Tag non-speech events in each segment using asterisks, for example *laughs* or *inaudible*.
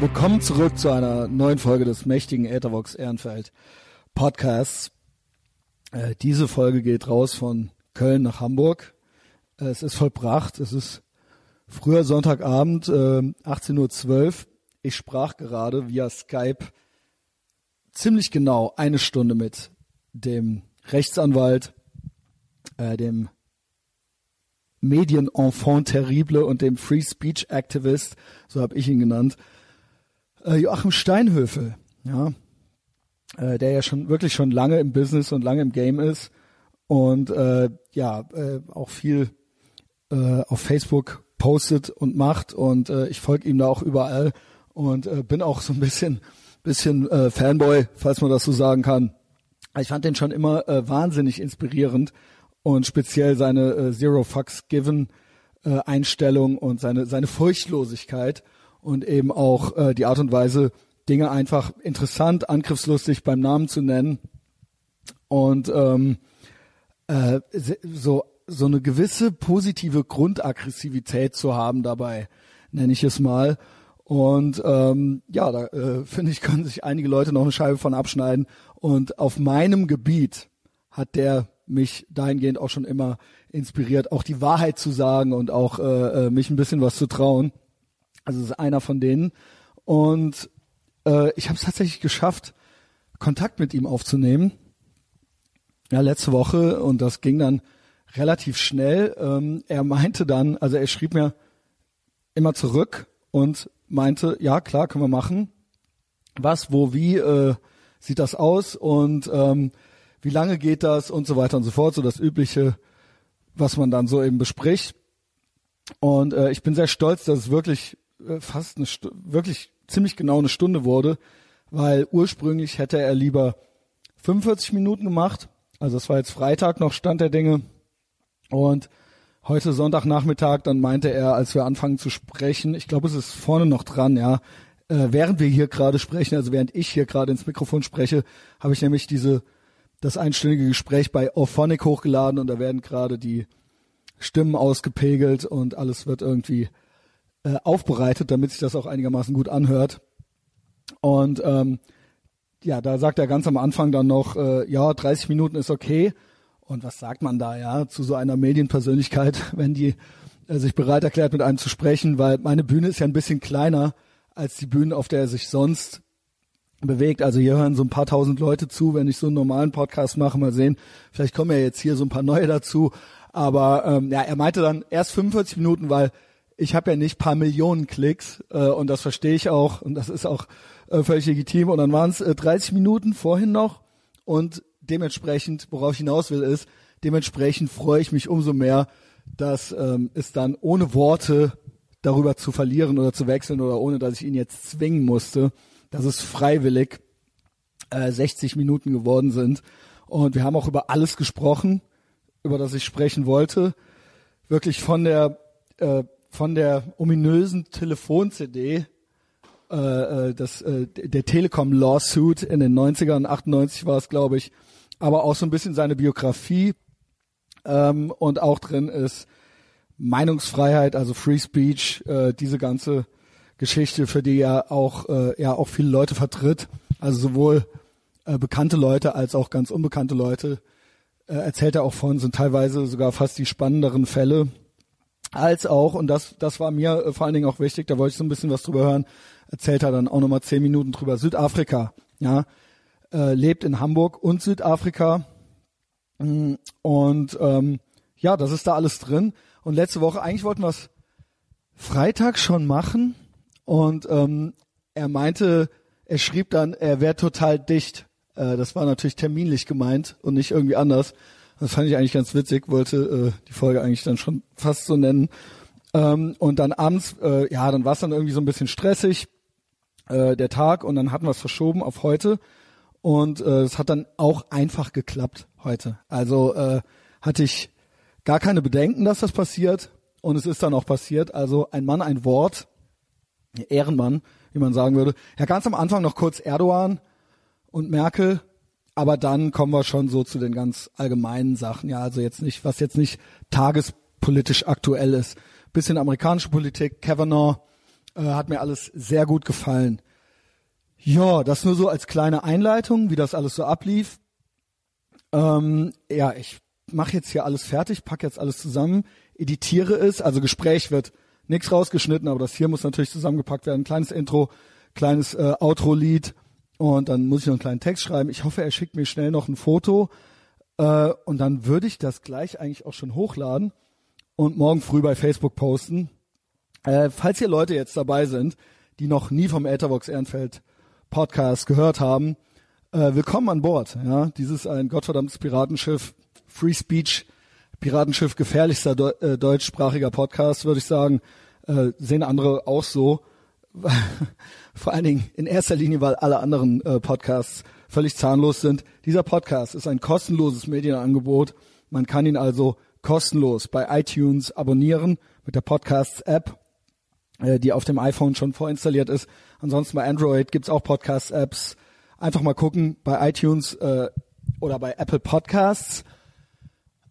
Willkommen zurück zu einer neuen Folge des mächtigen Ethervox Ehrenfeld Podcasts. Äh, diese Folge geht raus von Köln nach Hamburg. Äh, es ist vollbracht. Es ist früher Sonntagabend, äh, 18.12 Uhr. Ich sprach gerade via Skype ziemlich genau eine Stunde mit dem Rechtsanwalt, äh, dem Medienenfant terrible und dem Free Speech Activist, so habe ich ihn genannt, äh, Joachim Steinhöfel, ja, äh, der ja schon wirklich schon lange im Business und lange im Game ist und äh, ja äh, auch viel äh, auf Facebook postet und macht und äh, ich folge ihm da auch überall und äh, bin auch so ein bisschen bisschen äh, Fanboy, falls man das so sagen kann. Ich fand den schon immer äh, wahnsinnig inspirierend und speziell seine äh, Zero Fucks Given äh, Einstellung und seine seine Furchtlosigkeit und eben auch äh, die Art und Weise, Dinge einfach interessant, angriffslustig beim Namen zu nennen und ähm, äh, so so eine gewisse positive Grundaggressivität zu haben dabei, nenne ich es mal. Und ähm, ja, da äh, *laughs* finde ich, können sich einige Leute noch eine Scheibe von abschneiden. Und auf meinem Gebiet hat der mich dahingehend auch schon immer inspiriert, auch die Wahrheit zu sagen und auch äh, äh mich ein bisschen was zu trauen. Also ist einer von denen. Und äh, ich habe es tatsächlich geschafft, Kontakt mit ihm aufzunehmen. Ja, letzte Woche und das ging dann relativ schnell. Ähm, er meinte dann, also er schrieb mir immer zurück und meinte, ja klar, können wir machen. Was, wo, wie äh, sieht das aus und ähm, wie lange geht das und so weiter und so fort, so das übliche, was man dann so eben bespricht. Und äh, ich bin sehr stolz, dass es wirklich äh, fast eine St wirklich ziemlich genau eine Stunde wurde, weil ursprünglich hätte er lieber 45 Minuten gemacht. Also es war jetzt Freitag noch Stand der Dinge. Und heute Sonntagnachmittag, dann meinte er, als wir anfangen zu sprechen, ich glaube, es ist vorne noch dran, ja, äh, während wir hier gerade sprechen, also während ich hier gerade ins Mikrofon spreche, habe ich nämlich diese das einstündige Gespräch bei Orphonic hochgeladen und da werden gerade die Stimmen ausgepegelt und alles wird irgendwie äh, aufbereitet, damit sich das auch einigermaßen gut anhört. Und ähm, ja, da sagt er ganz am Anfang dann noch, äh, ja, 30 Minuten ist okay. Und was sagt man da, ja, zu so einer Medienpersönlichkeit, *laughs* wenn die äh, sich bereit erklärt, mit einem zu sprechen, weil meine Bühne ist ja ein bisschen kleiner als die Bühne, auf der er sich sonst bewegt. Also hier hören so ein paar tausend Leute zu, wenn ich so einen normalen Podcast mache. Mal sehen, vielleicht kommen ja jetzt hier so ein paar neue dazu. Aber ähm, ja, er meinte dann erst 45 Minuten, weil ich habe ja nicht paar Millionen Klicks äh, und das verstehe ich auch und das ist auch äh, völlig legitim. Und dann waren es äh, 30 Minuten vorhin noch und dementsprechend, worauf ich hinaus will, ist, dementsprechend freue ich mich umso mehr, dass ähm, es dann ohne Worte darüber zu verlieren oder zu wechseln oder ohne, dass ich ihn jetzt zwingen musste, dass es freiwillig äh, 60 Minuten geworden sind. Und wir haben auch über alles gesprochen, über das ich sprechen wollte. Wirklich von der äh, von der ominösen Telefon-CD, äh, äh, das, äh, der Telekom-Lawsuit in den 90ern, 98 war es, glaube ich, aber auch so ein bisschen seine Biografie. Ähm, und auch drin ist Meinungsfreiheit, also Free Speech, äh, diese ganze Geschichte, für die er auch, äh, ja, auch viele Leute vertritt. Also sowohl äh, bekannte Leute als auch ganz unbekannte Leute äh, erzählt er auch von, sind teilweise sogar fast die spannenderen Fälle. Als auch, und das, das war mir äh, vor allen Dingen auch wichtig, da wollte ich so ein bisschen was drüber hören, erzählt er dann auch nochmal zehn Minuten drüber. Südafrika, ja, äh, lebt in Hamburg und Südafrika. Mm, und ähm, ja, das ist da alles drin. Und letzte Woche, eigentlich wollten wir es Freitag schon machen. Und ähm, er meinte, er schrieb dann, er wäre total dicht. Äh, das war natürlich terminlich gemeint und nicht irgendwie anders. Das fand ich eigentlich ganz witzig, wollte äh, die Folge eigentlich dann schon fast so nennen. Ähm, und dann abends, äh, ja, dann war es dann irgendwie so ein bisschen stressig, äh, der Tag, und dann hatten wir es verschoben auf heute. Und äh, es hat dann auch einfach geklappt heute. Also äh, hatte ich gar keine Bedenken, dass das passiert. Und es ist dann auch passiert. Also ein Mann, ein Wort. Ehrenmann, wie man sagen würde. Ja, ganz am Anfang noch kurz Erdogan und Merkel. Aber dann kommen wir schon so zu den ganz allgemeinen Sachen. Ja, also jetzt nicht, was jetzt nicht tagespolitisch aktuell ist. Bisschen amerikanische Politik, Kavanaugh, Äh, hat mir alles sehr gut gefallen. Ja, das nur so als kleine Einleitung, wie das alles so ablief. Ähm, ja, ich mache jetzt hier alles fertig, pack jetzt alles zusammen, editiere es, also Gespräch wird nichts rausgeschnitten, aber das hier muss natürlich zusammengepackt werden. Kleines Intro, kleines äh, Outro-Lied und dann muss ich noch einen kleinen Text schreiben. Ich hoffe, er schickt mir schnell noch ein Foto äh, und dann würde ich das gleich eigentlich auch schon hochladen und morgen früh bei Facebook posten. Äh, falls hier Leute jetzt dabei sind, die noch nie vom Etherbox Ehrenfeld Podcast gehört haben, äh, willkommen an Bord. Ja, dieses ein gottverdammtes Piratenschiff, Free Speech, Piratenschiff, gefährlichster Deu äh, deutschsprachiger Podcast, würde ich sagen. Äh, sehen andere auch so. *laughs* Vor allen Dingen in erster Linie, weil alle anderen äh, Podcasts völlig zahnlos sind. Dieser Podcast ist ein kostenloses Medienangebot. Man kann ihn also kostenlos bei iTunes abonnieren mit der Podcasts-App, äh, die auf dem iPhone schon vorinstalliert ist. Ansonsten bei Android gibt's auch Podcast-Apps. Einfach mal gucken bei iTunes äh, oder bei Apple Podcasts.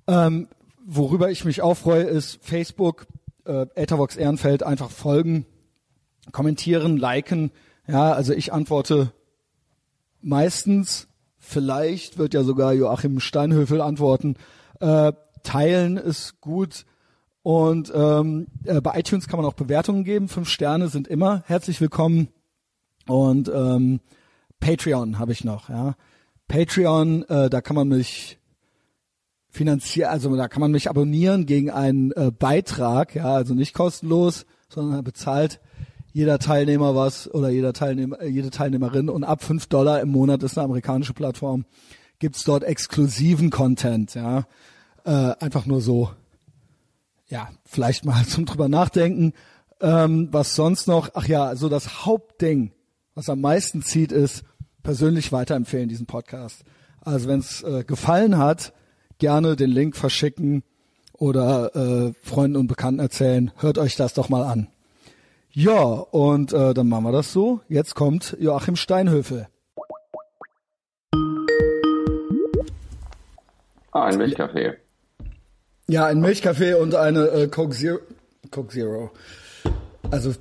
Ähm, worüber ich mich auch freue, ist Facebook, äh, Ethervox Ehrenfeld, einfach folgen, kommentieren, liken. Ja, also ich antworte meistens, vielleicht wird ja sogar Joachim Steinhöfel antworten. Äh, teilen ist gut. Und ähm, äh, bei iTunes kann man auch Bewertungen geben. Fünf Sterne sind immer herzlich willkommen. Und ähm, Patreon habe ich noch, ja. Patreon, äh, da kann man mich finanzieren, also da kann man mich abonnieren gegen einen äh, Beitrag, ja, also nicht kostenlos, sondern bezahlt jeder Teilnehmer was oder jeder Teilnehmer, äh, jede Teilnehmerin und ab fünf Dollar im Monat ist eine amerikanische Plattform, gibt's dort exklusiven Content, ja. Äh, einfach nur so, ja, vielleicht mal *laughs* zum drüber nachdenken. Ähm, was sonst noch? Ach ja, so das Hauptding was am meisten zieht, ist persönlich weiterempfehlen, diesen Podcast. Also wenn es äh, gefallen hat, gerne den Link verschicken oder äh, Freunden und Bekannten erzählen. Hört euch das doch mal an. Ja, und äh, dann machen wir das so. Jetzt kommt Joachim Steinhöfel. Ah, ein Milchkaffee. Ja, ein Milchkaffee und eine äh, Coke Zero. Coke Zero. Also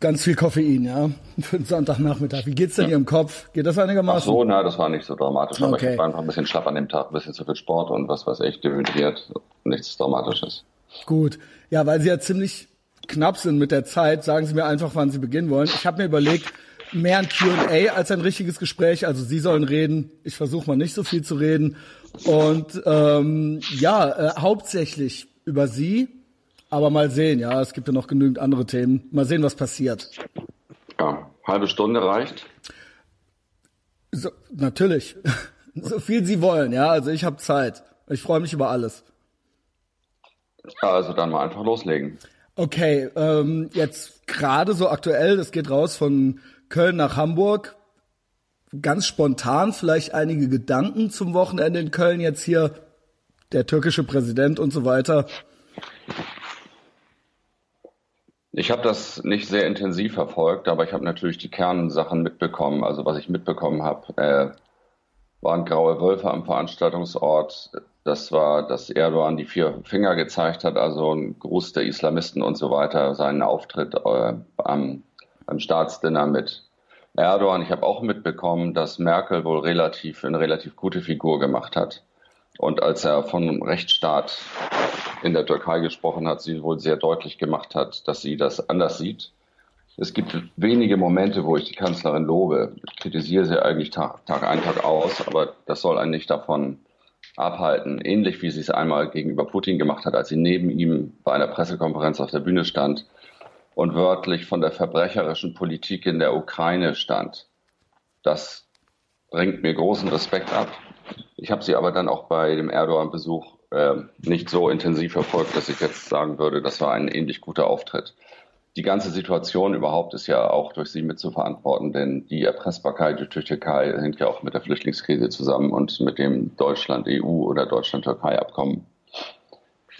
ganz viel Koffein, ja, für den Sonntagnachmittag. Wie geht's denn Ihrem Kopf? Geht das einigermaßen? Ach so, na, das war nicht so dramatisch, aber okay. ich war einfach ein bisschen schlapp an dem Tag, ein bisschen zu viel Sport und was weiß ich, dehydriert, nichts Dramatisches. Gut. Ja, weil Sie ja ziemlich knapp sind mit der Zeit, sagen Sie mir einfach, wann Sie beginnen wollen. Ich habe mir überlegt, mehr ein Q&A als ein richtiges Gespräch. Also Sie sollen reden, ich versuche mal nicht so viel zu reden. Und ähm, ja, äh, hauptsächlich über Sie aber mal sehen, ja, es gibt ja noch genügend andere Themen. Mal sehen, was passiert. Ja, halbe Stunde reicht. So, natürlich. *laughs* so viel Sie wollen, ja. Also ich habe Zeit. Ich freue mich über alles. Ja, also dann mal einfach loslegen. Okay, ähm, jetzt gerade so aktuell, das geht raus von Köln nach Hamburg. Ganz spontan vielleicht einige Gedanken zum Wochenende in Köln jetzt hier. Der türkische Präsident und so weiter. Ich habe das nicht sehr intensiv verfolgt, aber ich habe natürlich die Kernsachen mitbekommen. Also was ich mitbekommen habe, äh, waren graue Wölfe am Veranstaltungsort. Das war, dass Erdogan die vier Finger gezeigt hat, also ein Gruß der Islamisten und so weiter, seinen Auftritt äh, am, am Staatsdinner mit Erdogan. Ich habe auch mitbekommen, dass Merkel wohl relativ eine relativ gute Figur gemacht hat. Und als er von Rechtsstaat in der Türkei gesprochen hat, sie wohl sehr deutlich gemacht hat, dass sie das anders sieht. Es gibt wenige Momente, wo ich die Kanzlerin lobe. Ich kritisiere sie eigentlich Tag, Tag ein, Tag aus, aber das soll einen nicht davon abhalten. Ähnlich wie sie es einmal gegenüber Putin gemacht hat, als sie neben ihm bei einer Pressekonferenz auf der Bühne stand und wörtlich von der verbrecherischen Politik in der Ukraine stand. Das bringt mir großen Respekt ab. Ich habe sie aber dann auch bei dem Erdogan-Besuch äh, nicht so intensiv verfolgt, dass ich jetzt sagen würde, das war ein ähnlich guter Auftritt. Die ganze Situation überhaupt ist ja auch durch sie mit zu verantworten, denn die Erpressbarkeit die Türkei hängt ja auch mit der Flüchtlingskrise zusammen und mit dem Deutschland-EU oder Deutschland-Türkei-Abkommen.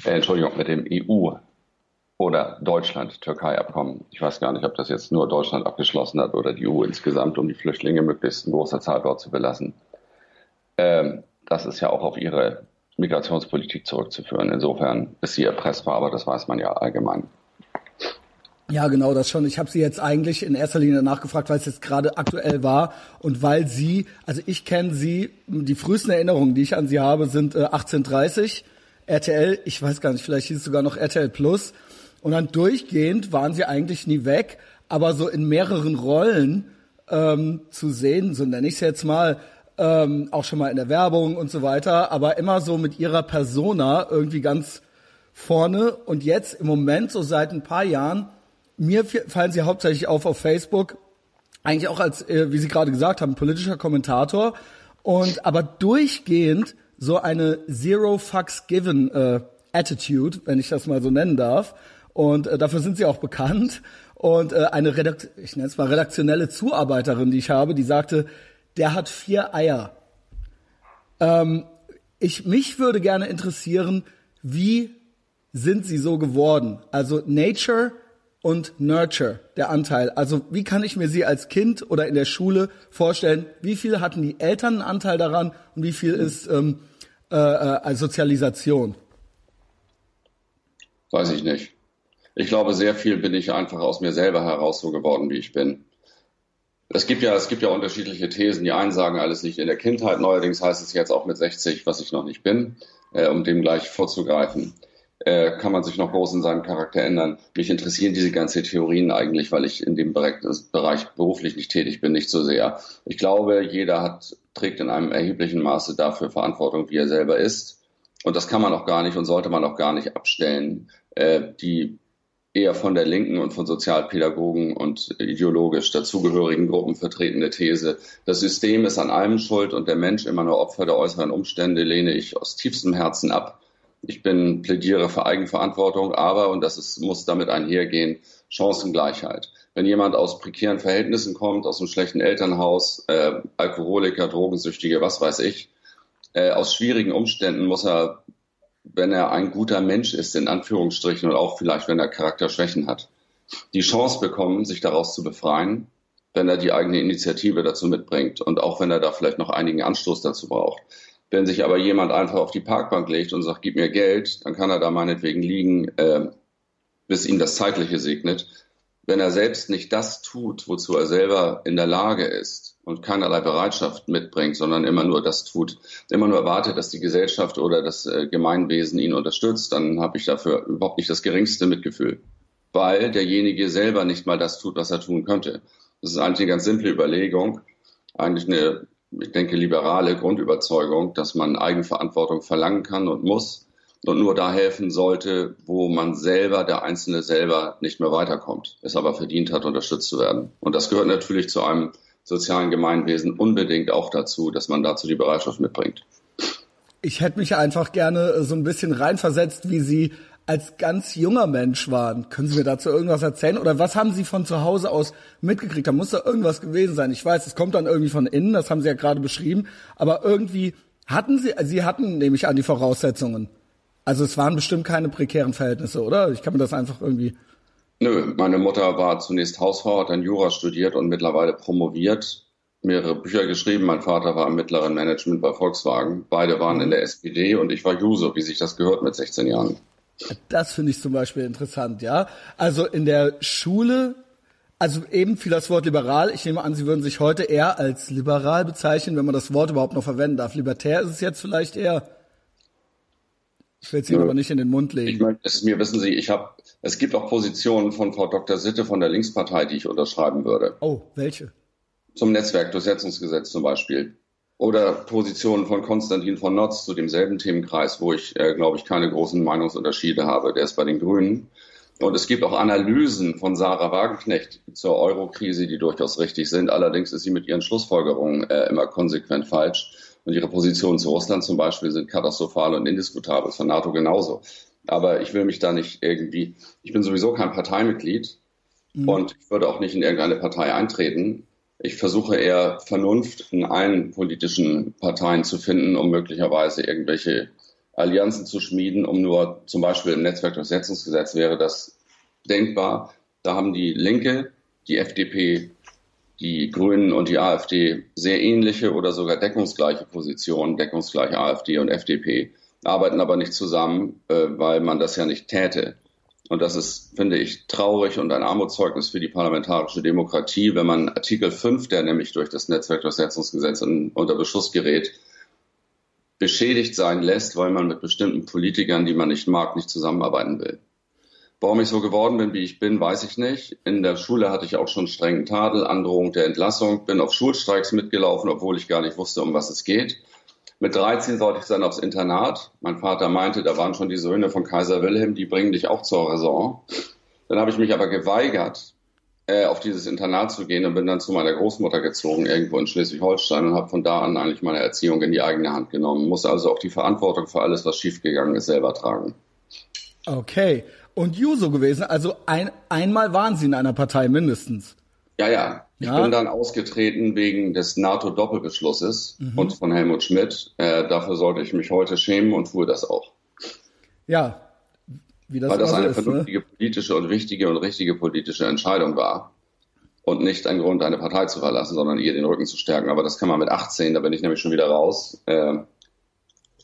Äh, Entschuldigung, mit dem EU oder Deutschland-Türkei-Abkommen. Ich weiß gar nicht, ob das jetzt nur Deutschland abgeschlossen hat oder die EU insgesamt, um die Flüchtlinge möglichst in großer Zahl dort zu belassen. Ähm, das ist ja auch auf ihre Migrationspolitik zurückzuführen. Insofern ist sie erpressbar, aber das weiß man ja allgemein. Ja, genau, das schon. Ich habe sie jetzt eigentlich in erster Linie nachgefragt, weil es jetzt gerade aktuell war und weil sie, also ich kenne sie, die frühesten Erinnerungen, die ich an sie habe, sind äh, 1830, RTL, ich weiß gar nicht, vielleicht hieß es sogar noch RTL Plus. Und dann durchgehend waren sie eigentlich nie weg, aber so in mehreren Rollen ähm, zu sehen, so nenne ich es jetzt mal, ähm, auch schon mal in der Werbung und so weiter, aber immer so mit ihrer Persona irgendwie ganz vorne. Und jetzt im Moment, so seit ein paar Jahren, mir fallen sie hauptsächlich auf auf Facebook, eigentlich auch als, äh, wie Sie gerade gesagt haben, politischer Kommentator und aber durchgehend so eine Zero Fucks Given äh, Attitude, wenn ich das mal so nennen darf. Und äh, dafür sind sie auch bekannt. Und äh, eine Redakt ich nenne es mal redaktionelle Zuarbeiterin, die ich habe, die sagte, der hat vier Eier. Ähm, ich mich würde gerne interessieren, wie sind sie so geworden? Also Nature und Nurture, der Anteil. Also wie kann ich mir sie als Kind oder in der Schule vorstellen? Wie viel hatten die Eltern einen Anteil daran und wie viel ist ähm, äh, äh, Sozialisation? Weiß ich nicht. Ich glaube, sehr viel bin ich einfach aus mir selber heraus so geworden, wie ich bin. Es gibt ja, es gibt ja unterschiedliche Thesen. Die einen sagen alles nicht in der Kindheit. Neuerdings heißt es jetzt auch mit 60, was ich noch nicht bin, äh, um dem gleich vorzugreifen äh, kann man sich noch groß in seinem Charakter ändern. Mich interessieren diese ganzen Theorien eigentlich, weil ich in dem Bereich, beruflich nicht tätig bin, nicht so sehr. Ich glaube, jeder hat, trägt in einem erheblichen Maße dafür Verantwortung, wie er selber ist. Und das kann man auch gar nicht und sollte man auch gar nicht abstellen. Äh, die eher von der Linken und von Sozialpädagogen und ideologisch dazugehörigen Gruppen vertretene These, das System ist an allem schuld und der Mensch immer nur Opfer der äußeren Umstände, lehne ich aus tiefstem Herzen ab. Ich bin plädiere für Eigenverantwortung, aber, und das ist, muss damit einhergehen, Chancengleichheit. Wenn jemand aus prekären Verhältnissen kommt, aus einem schlechten Elternhaus, äh, Alkoholiker, Drogensüchtige, was weiß ich, äh, aus schwierigen Umständen muss er, wenn er ein guter Mensch ist, in Anführungsstrichen, und auch vielleicht, wenn er Charakterschwächen hat, die Chance bekommen, sich daraus zu befreien, wenn er die eigene Initiative dazu mitbringt und auch wenn er da vielleicht noch einigen Anstoß dazu braucht. Wenn sich aber jemand einfach auf die Parkbank legt und sagt, gib mir Geld, dann kann er da meinetwegen liegen, äh, bis ihm das Zeitliche segnet. Wenn er selbst nicht das tut, wozu er selber in der Lage ist und keinerlei Bereitschaft mitbringt, sondern immer nur das tut, immer nur erwartet, dass die Gesellschaft oder das äh, Gemeinwesen ihn unterstützt, dann habe ich dafür überhaupt nicht das geringste Mitgefühl, weil derjenige selber nicht mal das tut, was er tun könnte. Das ist eigentlich eine ganz simple Überlegung, eigentlich eine ich denke, liberale Grundüberzeugung, dass man Eigenverantwortung verlangen kann und muss und nur da helfen sollte, wo man selber, der Einzelne selber nicht mehr weiterkommt, es aber verdient hat, unterstützt zu werden. Und das gehört natürlich zu einem sozialen Gemeinwesen unbedingt auch dazu, dass man dazu die Bereitschaft mitbringt. Ich hätte mich einfach gerne so ein bisschen reinversetzt, wie Sie als ganz junger Mensch waren. Können Sie mir dazu irgendwas erzählen? Oder was haben Sie von zu Hause aus mitgekriegt? Da muss da irgendwas gewesen sein. Ich weiß, es kommt dann irgendwie von innen, das haben Sie ja gerade beschrieben. Aber irgendwie hatten Sie, Sie hatten nämlich an die Voraussetzungen. Also es waren bestimmt keine prekären Verhältnisse, oder? Ich kann mir das einfach irgendwie. Nö, meine Mutter war zunächst Hausfrau, hat dann Jura studiert und mittlerweile promoviert, mehrere Bücher geschrieben. Mein Vater war im mittleren Management bei Volkswagen. Beide waren in der SPD und ich war Juso, wie sich das gehört mit 16 Jahren. Das finde ich zum Beispiel interessant, ja. Also in der Schule, also eben fiel das Wort liberal. Ich nehme an, Sie würden sich heute eher als liberal bezeichnen, wenn man das Wort überhaupt noch verwenden darf. Libertär ist es jetzt vielleicht eher. Ich will es Ihnen aber nicht in den Mund legen. Ich meine, es ist mir, wissen Sie, ich habe, es gibt auch Positionen von Frau Dr. Sitte von der Linkspartei, die ich unterschreiben würde. Oh, welche? Zum Netzwerkdurchsetzungsgesetz zum Beispiel. Oder Positionen von Konstantin von Notz zu demselben Themenkreis, wo ich, äh, glaube ich, keine großen Meinungsunterschiede habe. Der ist bei den Grünen. Und es gibt auch Analysen von Sarah Wagenknecht zur Eurokrise, die durchaus richtig sind. Allerdings ist sie mit ihren Schlussfolgerungen äh, immer konsequent falsch. Und ihre Positionen zu Russland zum Beispiel sind katastrophal und indiskutabel, von NATO genauso. Aber ich will mich da nicht irgendwie, ich bin sowieso kein Parteimitglied mhm. und ich würde auch nicht in irgendeine Partei eintreten. Ich versuche eher Vernunft in allen politischen Parteien zu finden, um möglicherweise irgendwelche Allianzen zu schmieden, um nur zum Beispiel im Netzwerkdurchsetzungsgesetz wäre das denkbar. Da haben die Linke, die FDP, die Grünen und die AfD sehr ähnliche oder sogar deckungsgleiche Positionen, deckungsgleiche AfD und FDP, arbeiten aber nicht zusammen, äh, weil man das ja nicht täte. Und das ist, finde ich, traurig und ein Armutszeugnis für die parlamentarische Demokratie, wenn man Artikel 5, der nämlich durch das Netzwerkdurchsetzungsgesetz unter Beschuss gerät, beschädigt sein lässt, weil man mit bestimmten Politikern, die man nicht mag, nicht zusammenarbeiten will. Warum ich so geworden bin, wie ich bin, weiß ich nicht. In der Schule hatte ich auch schon strengen Tadel, Androhung der Entlassung, bin auf Schulstreiks mitgelaufen, obwohl ich gar nicht wusste, um was es geht. Mit 13 sollte ich dann aufs Internat. Mein Vater meinte, da waren schon die Söhne von Kaiser Wilhelm, die bringen dich auch zur Raison. Dann habe ich mich aber geweigert, äh, auf dieses Internat zu gehen und bin dann zu meiner Großmutter gezogen, irgendwo in Schleswig-Holstein und habe von da an eigentlich meine Erziehung in die eigene Hand genommen. Muss also auch die Verantwortung für alles, was schiefgegangen ist, selber tragen. Okay. Und Juso gewesen, also ein, einmal waren Sie in einer Partei mindestens. Ja, ja. Ich ja. bin dann ausgetreten wegen des NATO-Doppelbeschlusses mhm. und von Helmut Schmidt. Äh, dafür sollte ich mich heute schämen und tue das auch. Ja, wie das Weil das eine ist, ne? vernünftige ne? politische und wichtige und richtige politische Entscheidung war. Und nicht ein Grund, eine Partei zu verlassen, sondern ihr den Rücken zu stärken. Aber das kann man mit 18, da bin ich nämlich schon wieder raus. Äh,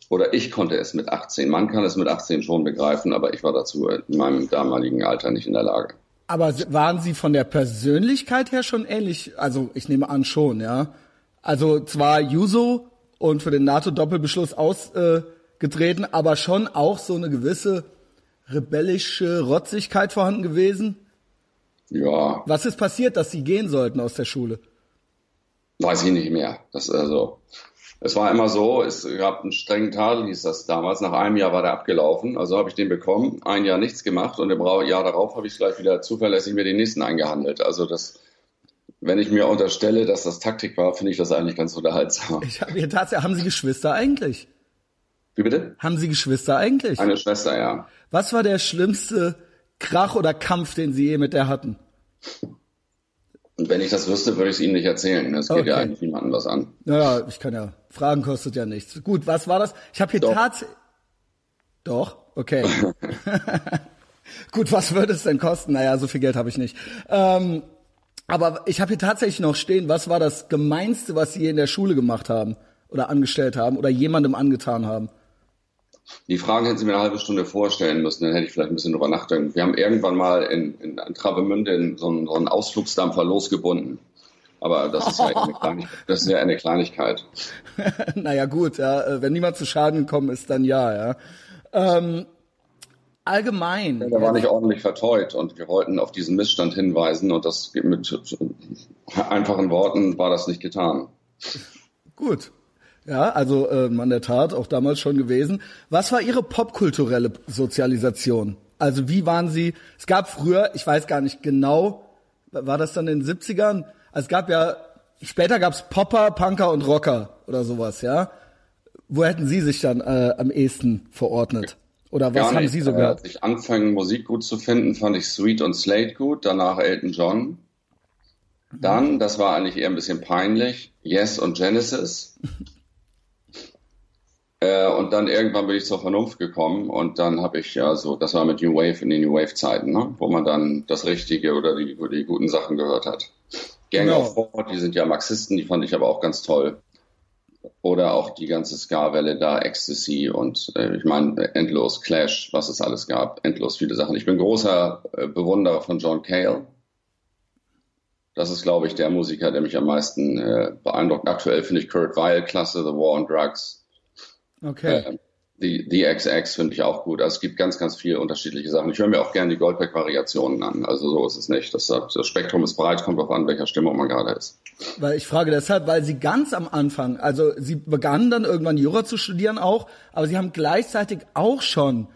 oder ich konnte es mit 18. Man kann es mit 18 schon begreifen, aber ich war dazu in meinem damaligen Alter nicht in der Lage. Aber waren Sie von der Persönlichkeit her schon ähnlich? Also ich nehme an schon, ja. Also zwar Juso und für den NATO-Doppelbeschluss ausgetreten, äh, aber schon auch so eine gewisse rebellische Rotzigkeit vorhanden gewesen? Ja. Was ist passiert, dass Sie gehen sollten aus der Schule? Weiß ich nicht mehr. Das also es war immer so, es gab einen strengen Tadel, hieß das damals. Nach einem Jahr war der abgelaufen. Also habe ich den bekommen, ein Jahr nichts gemacht und im Jahr darauf habe ich gleich wieder zuverlässig mir den nächsten eingehandelt. Also das, wenn ich mir unterstelle, dass das Taktik war, finde ich das eigentlich ganz unterhaltsam. Ich habe tatsächlich, haben Sie Geschwister eigentlich? Wie bitte? Haben Sie Geschwister eigentlich? Eine Schwester, ja. Was war der schlimmste Krach oder Kampf, den Sie je mit der hatten? Und wenn ich das wüsste, würde ich es Ihnen nicht erzählen. Es geht okay. ja eigentlich niemandem was an. Naja, ich kann ja. Fragen kostet ja nichts. Gut, was war das? Ich habe hier tatsächlich. Doch, okay. *laughs* *laughs* Gut, was würde es denn kosten? Naja, so viel Geld habe ich nicht. Ähm, aber ich habe hier tatsächlich noch stehen, was war das Gemeinste, was Sie in der Schule gemacht haben oder angestellt haben oder jemandem angetan haben? Die Fragen hätten Sie mir eine halbe Stunde vorstellen müssen, dann hätte ich vielleicht ein bisschen drüber nachdenken. Wir haben irgendwann mal in, in Travemünde so einen, so einen Ausflugsdampfer losgebunden. Aber das ist ja eine *laughs* Kleinigkeit. Das ist ja eine Kleinigkeit. *laughs* naja, gut, ja. Äh, wenn niemand zu Schaden gekommen ist, dann ja, ja. Ähm, allgemein. Ja, der war nicht ordentlich verteut und wir wollten auf diesen Missstand hinweisen und das mit einfachen Worten war das nicht getan. Gut. Ja, also äh, Mann der Tat, auch damals schon gewesen. Was war Ihre popkulturelle Sozialisation? Also wie waren Sie, es gab früher, ich weiß gar nicht genau, war das dann in den 70ern? Also es gab ja, später gab's Popper, Punker und Rocker oder sowas, ja? Wo hätten Sie sich dann äh, am ehesten verordnet? Oder was haben Sie so gehört? Als ich anfangen, Musik gut zu finden, fand ich Sweet und Slate gut, danach Elton John. Dann, das war eigentlich eher ein bisschen peinlich, Yes und Genesis. *laughs* Äh, und dann irgendwann bin ich zur Vernunft gekommen und dann habe ich ja so, das war mit New Wave in den New Wave Zeiten, ne? wo man dann das Richtige oder die, die guten Sachen gehört hat. Gang genau. of Four, die sind ja Marxisten, die fand ich aber auch ganz toll. Oder auch die ganze Ska-Welle da, Ecstasy und äh, ich meine endlos Clash, was es alles gab, endlos viele Sachen. Ich bin großer äh, Bewunderer von John Cale. Das ist, glaube ich, der Musiker, der mich am meisten äh, beeindruckt. Aktuell finde ich Kurt Weil klasse, The War on Drugs. Okay. Äh, die, die XX finde ich auch gut. Also es gibt ganz, ganz viele unterschiedliche Sachen. Ich höre mir auch gerne die Goldberg-Variationen an. Also so ist es nicht. Das, das Spektrum ist breit, kommt auf an, welcher Stimmung man gerade ist. Weil ich frage deshalb, weil Sie ganz am Anfang, also Sie begannen dann irgendwann Jura zu studieren auch, aber Sie haben gleichzeitig auch schon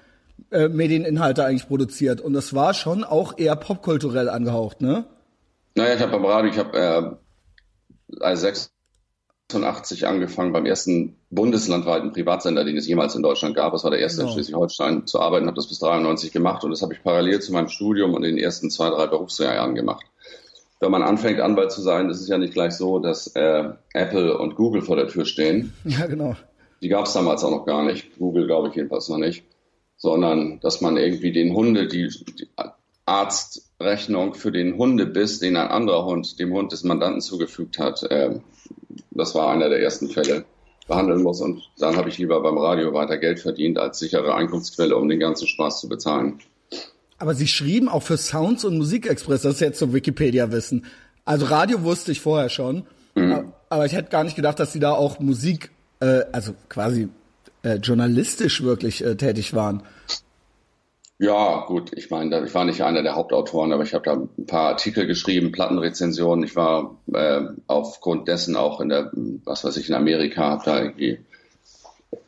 äh, Medieninhalte eigentlich produziert und das war schon auch eher popkulturell angehaucht, ne? Naja, ich habe beim Radio, ich habe äh, als sechs 1986 angefangen, beim ersten bundeslandweiten Privatsender, den es jemals in Deutschland gab. Das war der erste genau. in Schleswig-Holstein zu arbeiten, habe das bis 93 gemacht und das habe ich parallel zu meinem Studium und den ersten zwei, drei Berufsjahren gemacht. Wenn man anfängt, Anwalt zu sein, ist es ja nicht gleich so, dass äh, Apple und Google vor der Tür stehen. Ja, genau. Die gab es damals auch noch gar nicht. Google glaube ich jedenfalls noch nicht. Sondern, dass man irgendwie den Hunde, die, die Arztrechnung für den Hundebiss, den ein anderer Hund dem Hund des Mandanten zugefügt hat, äh, das war einer der ersten Fälle, behandeln muss. Und dann habe ich lieber beim Radio weiter Geld verdient als sichere Einkunftsquelle, um den ganzen Spaß zu bezahlen. Aber Sie schrieben auch für Sounds und Musikexpress, das ist jetzt so Wikipedia-Wissen. Also Radio wusste ich vorher schon, mhm. aber ich hätte gar nicht gedacht, dass Sie da auch Musik, äh, also quasi äh, journalistisch wirklich äh, tätig waren. Ja, gut, ich meine, ich war nicht einer der Hauptautoren, aber ich habe da ein paar Artikel geschrieben, Plattenrezensionen. Ich war äh, aufgrund dessen auch in der, was weiß ich, in Amerika, habe da irgendwie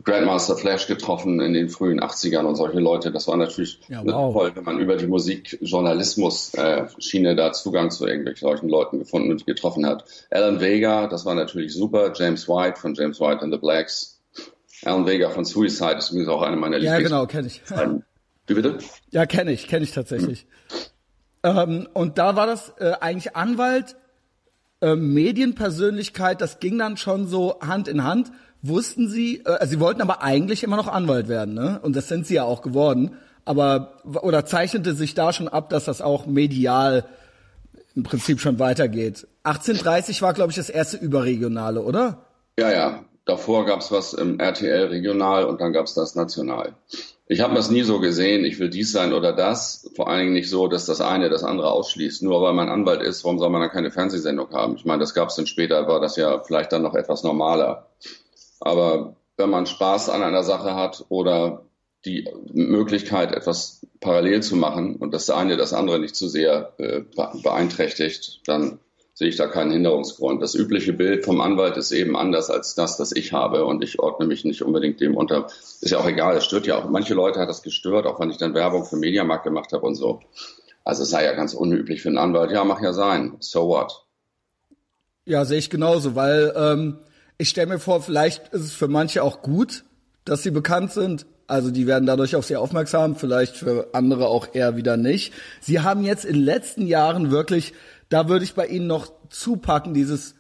Grandmaster Flash getroffen in den frühen 80ern und solche Leute. Das war natürlich ja, wow. toll, wenn man über die Musikjournalismus-Schiene äh, da Zugang zu irgendwelchen solchen Leuten gefunden und getroffen hat. Alan Vega, das war natürlich super. James White von James White and the Blacks. Alan Vega von Suicide ist übrigens auch eine meiner Lieblings. Ja, genau, kenne ich. Wie bitte? Ja, kenne ich, kenne ich tatsächlich. Mhm. Ähm, und da war das äh, eigentlich Anwalt, äh, Medienpersönlichkeit, das ging dann schon so Hand in Hand. Wussten Sie, äh, also Sie wollten aber eigentlich immer noch Anwalt werden, ne? Und das sind Sie ja auch geworden. Aber oder zeichnete sich da schon ab, dass das auch medial im Prinzip schon weitergeht. 1830 war, glaube ich, das erste überregionale, oder? Ja, ja. Davor gab es was im RTL regional und dann gab es das national. Ich habe das nie so gesehen, ich will dies sein oder das. Vor allen Dingen nicht so, dass das eine das andere ausschließt. Nur weil man Anwalt ist, warum soll man dann keine Fernsehsendung haben? Ich meine, das gab es dann später, war das ja vielleicht dann noch etwas normaler. Aber wenn man Spaß an einer Sache hat oder die Möglichkeit, etwas parallel zu machen und das eine das andere nicht zu sehr äh, beeinträchtigt, dann sehe ich da keinen Hinderungsgrund. Das übliche Bild vom Anwalt ist eben anders als das, das ich habe und ich ordne mich nicht unbedingt dem unter. Ist ja auch egal, es stört ja auch. Manche Leute hat das gestört, auch wenn ich dann Werbung für Mediamarkt gemacht habe und so. Also es sei ja ganz unüblich für einen Anwalt. Ja, mach ja sein. So what? Ja, sehe ich genauso, weil ähm, ich stelle mir vor, vielleicht ist es für manche auch gut, dass sie bekannt sind. Also die werden dadurch auf sie aufmerksam, vielleicht für andere auch eher wieder nicht. Sie haben jetzt in den letzten Jahren wirklich da würde ich bei Ihnen noch zupacken, dieses,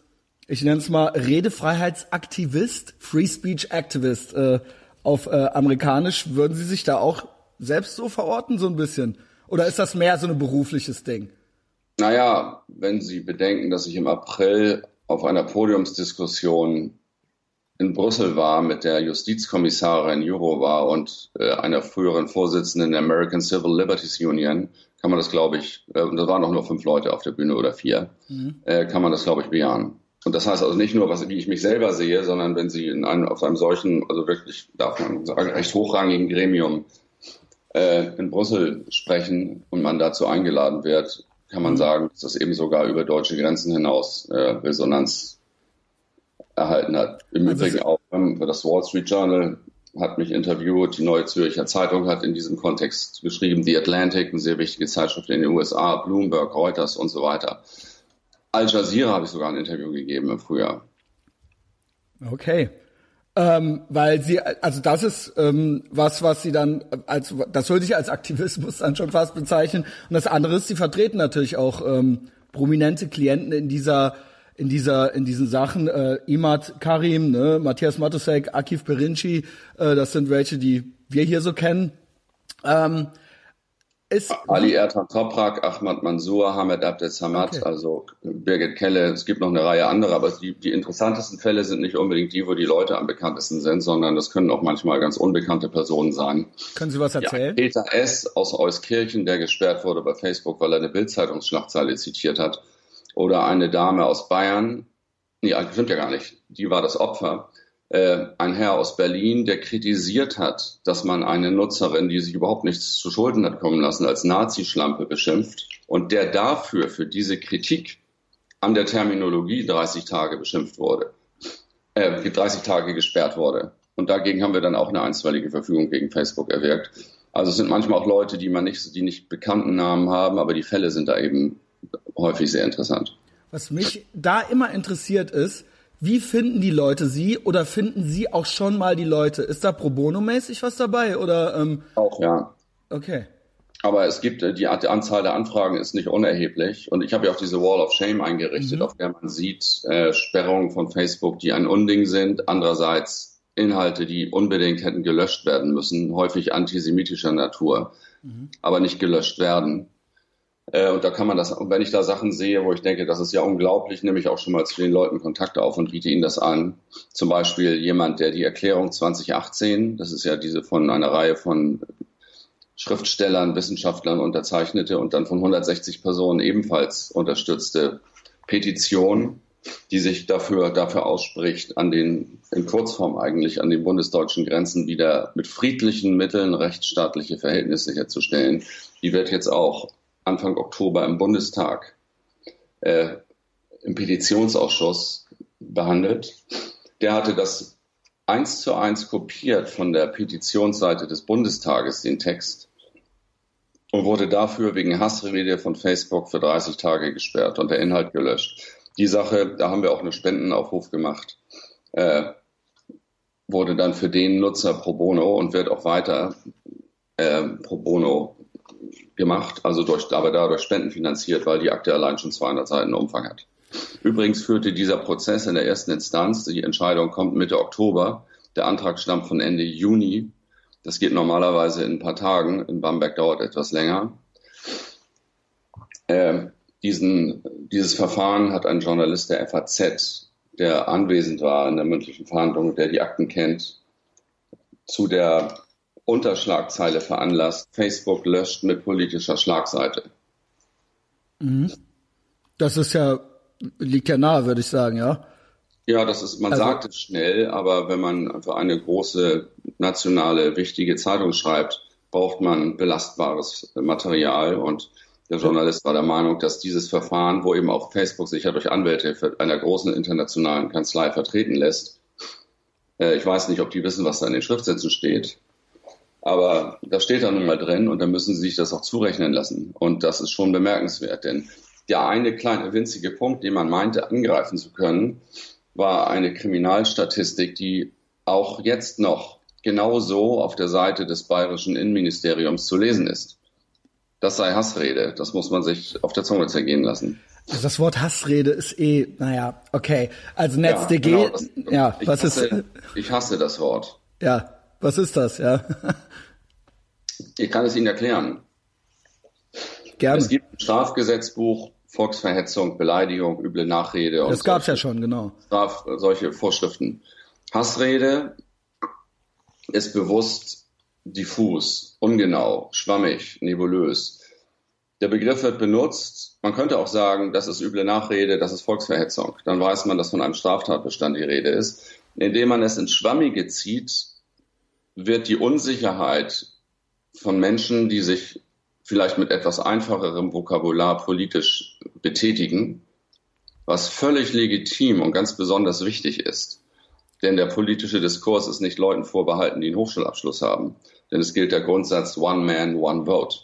ich nenne es mal Redefreiheitsaktivist, Free Speech Activist äh, auf äh, amerikanisch. Würden Sie sich da auch selbst so verorten, so ein bisschen? Oder ist das mehr so ein berufliches Ding? Naja, wenn Sie bedenken, dass ich im April auf einer Podiumsdiskussion in Brüssel war mit der Justizkommissarin Jourova und äh, einer früheren Vorsitzenden der American Civil Liberties Union, kann man das, glaube ich, äh, und da waren auch nur fünf Leute auf der Bühne oder vier, mhm. äh, kann man das, glaube ich, bejahen. Und das heißt also nicht nur, was, wie ich mich selber sehe, sondern wenn Sie in einem, auf einem solchen, also wirklich, darf man sagen, recht hochrangigen Gremium äh, in Brüssel sprechen und man dazu eingeladen wird, kann man mhm. sagen, dass das eben sogar über deutsche Grenzen hinaus äh, Resonanz erhalten hat. Im also Übrigen auch ähm, das Wall Street Journal hat mich interviewt, die Neue Zürcher Zeitung hat in diesem Kontext geschrieben, The Atlantic, eine sehr wichtige Zeitschrift in den USA, Bloomberg, Reuters und so weiter. Al Jazeera habe ich sogar ein Interview gegeben im Frühjahr. Okay. Ähm, weil sie, also das ist ähm, was, was sie dann als, das würde ich als Aktivismus dann schon fast bezeichnen. Und das andere ist, sie vertreten natürlich auch ähm, prominente Klienten in dieser in dieser in diesen Sachen äh, Imad Karim, ne, Matthias Matusek, Akif Perinci, äh, das sind welche, die wir hier so kennen. Ähm, ist, Ali Ertan Toprak, Ahmad Mansour, Hamed Abdel Samad, okay. also Birgit Kelle, es gibt noch eine Reihe anderer, aber die, die interessantesten Fälle sind nicht unbedingt die, wo die Leute am bekanntesten sind, sondern das können auch manchmal ganz unbekannte Personen sein. Können Sie was erzählen? Ja, Peter S. aus Euskirchen, der gesperrt wurde bei Facebook, weil er eine Bildzeitungsschlagzeile zitiert hat oder eine Dame aus Bayern, nee, stimmt ja gar nicht, die war das Opfer, äh, ein Herr aus Berlin, der kritisiert hat, dass man eine Nutzerin, die sich überhaupt nichts zu Schulden hat kommen lassen, als Nazi-Schlampe beschimpft und der dafür, für diese Kritik an der Terminologie 30 Tage beschimpft wurde, äh, 30 Tage gesperrt wurde. Und dagegen haben wir dann auch eine einstweilige Verfügung gegen Facebook erwirkt. Also es sind manchmal auch Leute, die man nicht, die nicht bekannten Namen haben, aber die Fälle sind da eben häufig sehr interessant. Was mich da immer interessiert ist, wie finden die Leute Sie oder finden Sie auch schon mal die Leute? Ist da pro bono mäßig was dabei oder? Ähm auch ja. Okay. Aber es gibt äh, die, die Anzahl der Anfragen ist nicht unerheblich und ich habe ja auch diese Wall of Shame eingerichtet, mhm. auf der man sieht äh, Sperrungen von Facebook, die ein Unding sind. Andererseits Inhalte, die unbedingt hätten gelöscht werden müssen, häufig antisemitischer Natur, mhm. aber nicht gelöscht werden. Äh, und da kann man das, und wenn ich da Sachen sehe, wo ich denke, das ist ja unglaublich, nehme ich auch schon mal zu den Leuten Kontakt auf und biete ihnen das an. Zum Beispiel jemand, der die Erklärung 2018, das ist ja diese von einer Reihe von Schriftstellern, Wissenschaftlern unterzeichnete und dann von 160 Personen ebenfalls unterstützte Petition, die sich dafür, dafür ausspricht, an den, in Kurzform eigentlich, an den bundesdeutschen Grenzen wieder mit friedlichen Mitteln rechtsstaatliche Verhältnisse herzustellen. Die wird jetzt auch Anfang Oktober im Bundestag äh, im Petitionsausschuss behandelt. Der hatte das eins zu eins kopiert von der Petitionsseite des Bundestages, den Text, und wurde dafür wegen Hassrede von Facebook für 30 Tage gesperrt und der Inhalt gelöscht. Die Sache, da haben wir auch einen Spendenaufruf gemacht, äh, wurde dann für den Nutzer pro bono und wird auch weiter äh, pro bono gemacht, also durch, aber dadurch Spenden finanziert, weil die Akte allein schon 200 Seiten Umfang hat. Übrigens führte dieser Prozess in der ersten Instanz, die Entscheidung kommt Mitte Oktober, der Antrag stammt von Ende Juni. Das geht normalerweise in ein paar Tagen, in Bamberg dauert etwas länger. Äh, diesen, dieses Verfahren hat ein Journalist der FAZ, der anwesend war in der mündlichen Verhandlung, der die Akten kennt, zu der Unterschlagzeile veranlasst, Facebook löscht mit politischer Schlagseite. Mhm. Das ist ja liegt ja nahe, würde ich sagen, ja. Ja, das ist, man also, sagt es schnell, aber wenn man für eine große nationale wichtige Zeitung schreibt, braucht man belastbares Material und der Journalist war der Meinung, dass dieses Verfahren, wo eben auch Facebook sich ja durch Anwälte einer großen internationalen Kanzlei vertreten lässt, äh, ich weiß nicht, ob die wissen, was da in den Schriftsätzen steht, aber da steht da nun mal drin und da müssen sie sich das auch zurechnen lassen. Und das ist schon bemerkenswert, denn der eine kleine winzige Punkt, den man meinte angreifen zu können, war eine Kriminalstatistik, die auch jetzt noch genauso auf der Seite des bayerischen Innenministeriums zu lesen ist. Das sei Hassrede. Das muss man sich auf der Zunge zergehen lassen. Also das Wort Hassrede ist eh, naja, okay. Also NetzDG, ja, genau, das, ja was hasse, ist? Ich hasse das Wort. Ja, was ist das, ja? *laughs* ich kann es Ihnen erklären. Gerne. Es gibt ein Strafgesetzbuch, Volksverhetzung, Beleidigung, üble Nachrede. Das gab es ja schon, genau. Straf, solche Vorschriften. Hassrede ist bewusst diffus, ungenau, schwammig, nebulös. Der Begriff wird benutzt. Man könnte auch sagen, das ist üble Nachrede, das ist Volksverhetzung. Dann weiß man, dass von einem Straftatbestand die Rede ist. Indem man es ins Schwammige zieht, wird die Unsicherheit von Menschen, die sich vielleicht mit etwas einfacherem Vokabular politisch betätigen, was völlig legitim und ganz besonders wichtig ist. Denn der politische Diskurs ist nicht Leuten vorbehalten, die einen Hochschulabschluss haben. Denn es gilt der Grundsatz One Man, One Vote.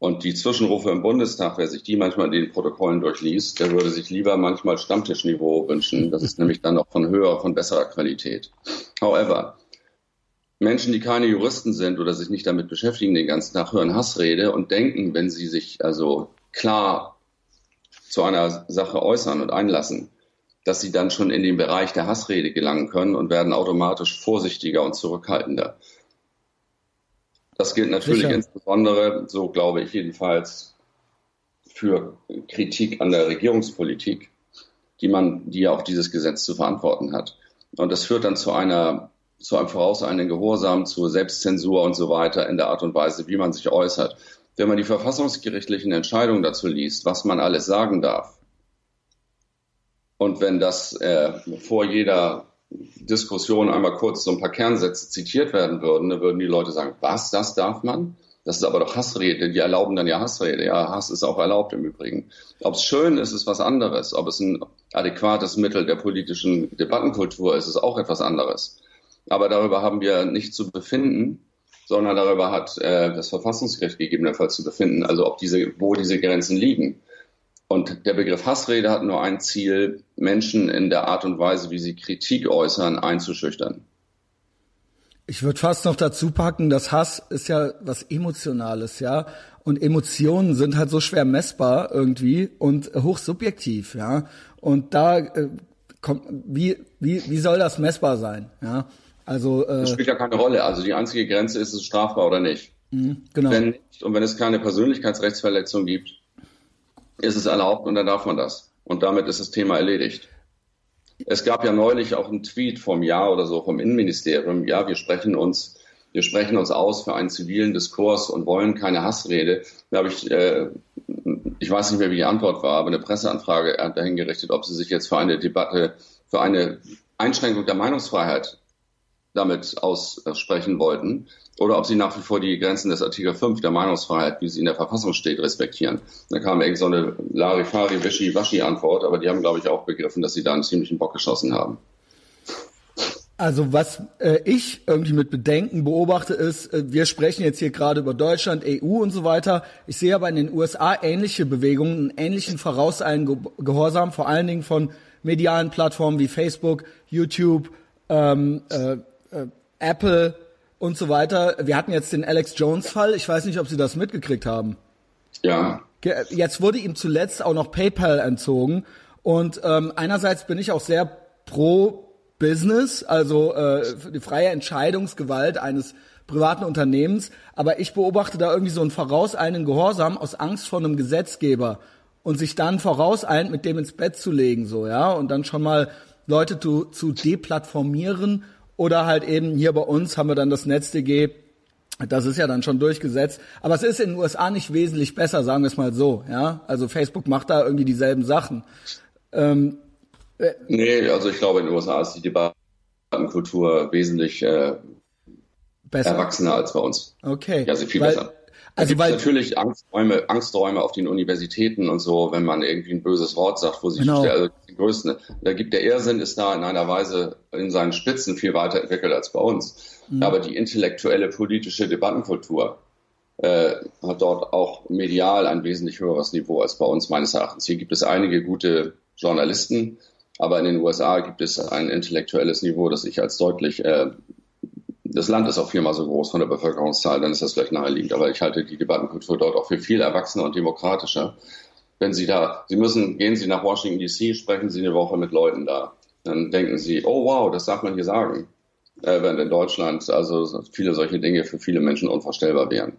Und die Zwischenrufe im Bundestag, wer sich die manchmal in den Protokollen durchliest, der würde sich lieber manchmal Stammtischniveau wünschen. Das ist nämlich dann auch von höherer, von besserer Qualität. However, Menschen, die keine Juristen sind oder sich nicht damit beschäftigen, den ganzen Tag hören Hassrede und denken, wenn sie sich also klar zu einer Sache äußern und einlassen, dass sie dann schon in den Bereich der Hassrede gelangen können und werden automatisch vorsichtiger und zurückhaltender. Das gilt natürlich Sicher. insbesondere, so glaube ich jedenfalls, für Kritik an der Regierungspolitik, die man, die ja auch dieses Gesetz zu verantworten hat. Und das führt dann zu einer zu einem vorauseilenden Gehorsam, zur Selbstzensur und so weiter in der Art und Weise, wie man sich äußert. Wenn man die verfassungsgerichtlichen Entscheidungen dazu liest, was man alles sagen darf, und wenn das äh, vor jeder Diskussion einmal kurz so ein paar Kernsätze zitiert werden würden, dann würden die Leute sagen, was, das darf man? Das ist aber doch Hassrede. Die erlauben dann ja Hassrede. Ja, Hass ist auch erlaubt im Übrigen. Ob es schön ist, ist was anderes. Ob es ein adäquates Mittel der politischen Debattenkultur ist, ist auch etwas anderes. Aber darüber haben wir nicht zu befinden, sondern darüber hat äh, das Verfassungsgericht gegebenenfalls zu befinden, also ob diese, wo diese Grenzen liegen. Und der Begriff Hassrede hat nur ein Ziel, Menschen in der Art und Weise, wie sie Kritik äußern, einzuschüchtern. Ich würde fast noch dazu packen, dass Hass ist ja was Emotionales, ja. Und Emotionen sind halt so schwer messbar irgendwie und hochsubjektiv, ja. Und da äh, kommt, wie, wie, wie soll das messbar sein, ja? Also, äh, das spielt ja keine Rolle. Also die einzige Grenze ist, ist es strafbar oder nicht. Mhm, genau. Wenn nicht, und wenn es keine Persönlichkeitsrechtsverletzung gibt, ist es erlaubt und dann darf man das. Und damit ist das Thema erledigt. Es gab ja neulich auch einen Tweet vom Jahr oder so vom Innenministerium. Ja, wir sprechen uns wir sprechen uns aus für einen zivilen Diskurs und wollen keine Hassrede. Da habe ich, äh, ich weiß nicht mehr, wie die Antwort war, aber eine Presseanfrage dahin gerichtet, ob sie sich jetzt für eine Debatte, für eine Einschränkung der Meinungsfreiheit damit aussprechen wollten oder ob sie nach wie vor die Grenzen des Artikel 5 der Meinungsfreiheit, wie sie in der Verfassung steht, respektieren. Da kam irgend so eine Larifari, Wischi, Antwort, aber die haben, glaube ich, auch begriffen, dass sie da einen ziemlichen Bock geschossen haben. Also was äh, ich irgendwie mit Bedenken beobachte ist, äh, wir sprechen jetzt hier gerade über Deutschland, EU und so weiter. Ich sehe aber in den USA ähnliche Bewegungen, einen ähnlichen vorauseilenden Gehorsam, vor allen Dingen von medialen Plattformen wie Facebook, YouTube, ähm, äh, äh, Apple und so weiter. Wir hatten jetzt den Alex Jones-Fall. Ich weiß nicht, ob Sie das mitgekriegt haben. Ja. Jetzt wurde ihm zuletzt auch noch PayPal entzogen. Und ähm, einerseits bin ich auch sehr pro Business, also äh, die freie Entscheidungsgewalt eines privaten Unternehmens. Aber ich beobachte da irgendwie so einen vorauseilenden Gehorsam aus Angst vor einem Gesetzgeber und sich dann vorauseilt, mit dem ins Bett zu legen, so, ja, und dann schon mal Leute zu, zu deplattformieren oder halt eben hier bei uns haben wir dann das NetzDG, das ist ja dann schon durchgesetzt. Aber es ist in den USA nicht wesentlich besser, sagen wir es mal so. Ja, also Facebook macht da irgendwie dieselben Sachen. Ähm, äh, nee, also ich glaube, in den USA ist die Debattenkultur wesentlich äh, erwachsener als bei uns. Okay. Ja, also viel Weil, besser. Also weil natürlich Angsträume, Angsträume auf den Universitäten und so, wenn man irgendwie ein böses Wort sagt, wo sich genau. also die größten, da gibt der Irrsinn ist da in einer Weise in seinen Spitzen viel weiter entwickelt als bei uns. Mhm. Aber die intellektuelle politische Debattenkultur äh, hat dort auch medial ein wesentlich höheres Niveau als bei uns meines Erachtens. Hier gibt es einige gute Journalisten, aber in den USA gibt es ein intellektuelles Niveau, das ich als deutlich äh, das Land ist auch viermal so groß von der Bevölkerungszahl, dann ist das vielleicht naheliegend. Aber ich halte die Debattenkultur dort auch für viel erwachsener und demokratischer. Wenn Sie da, Sie müssen, gehen Sie nach Washington DC, sprechen Sie eine Woche mit Leuten da. Dann denken Sie, oh wow, das darf man hier sagen. Äh, während in Deutschland also viele solche Dinge für viele Menschen unvorstellbar wären.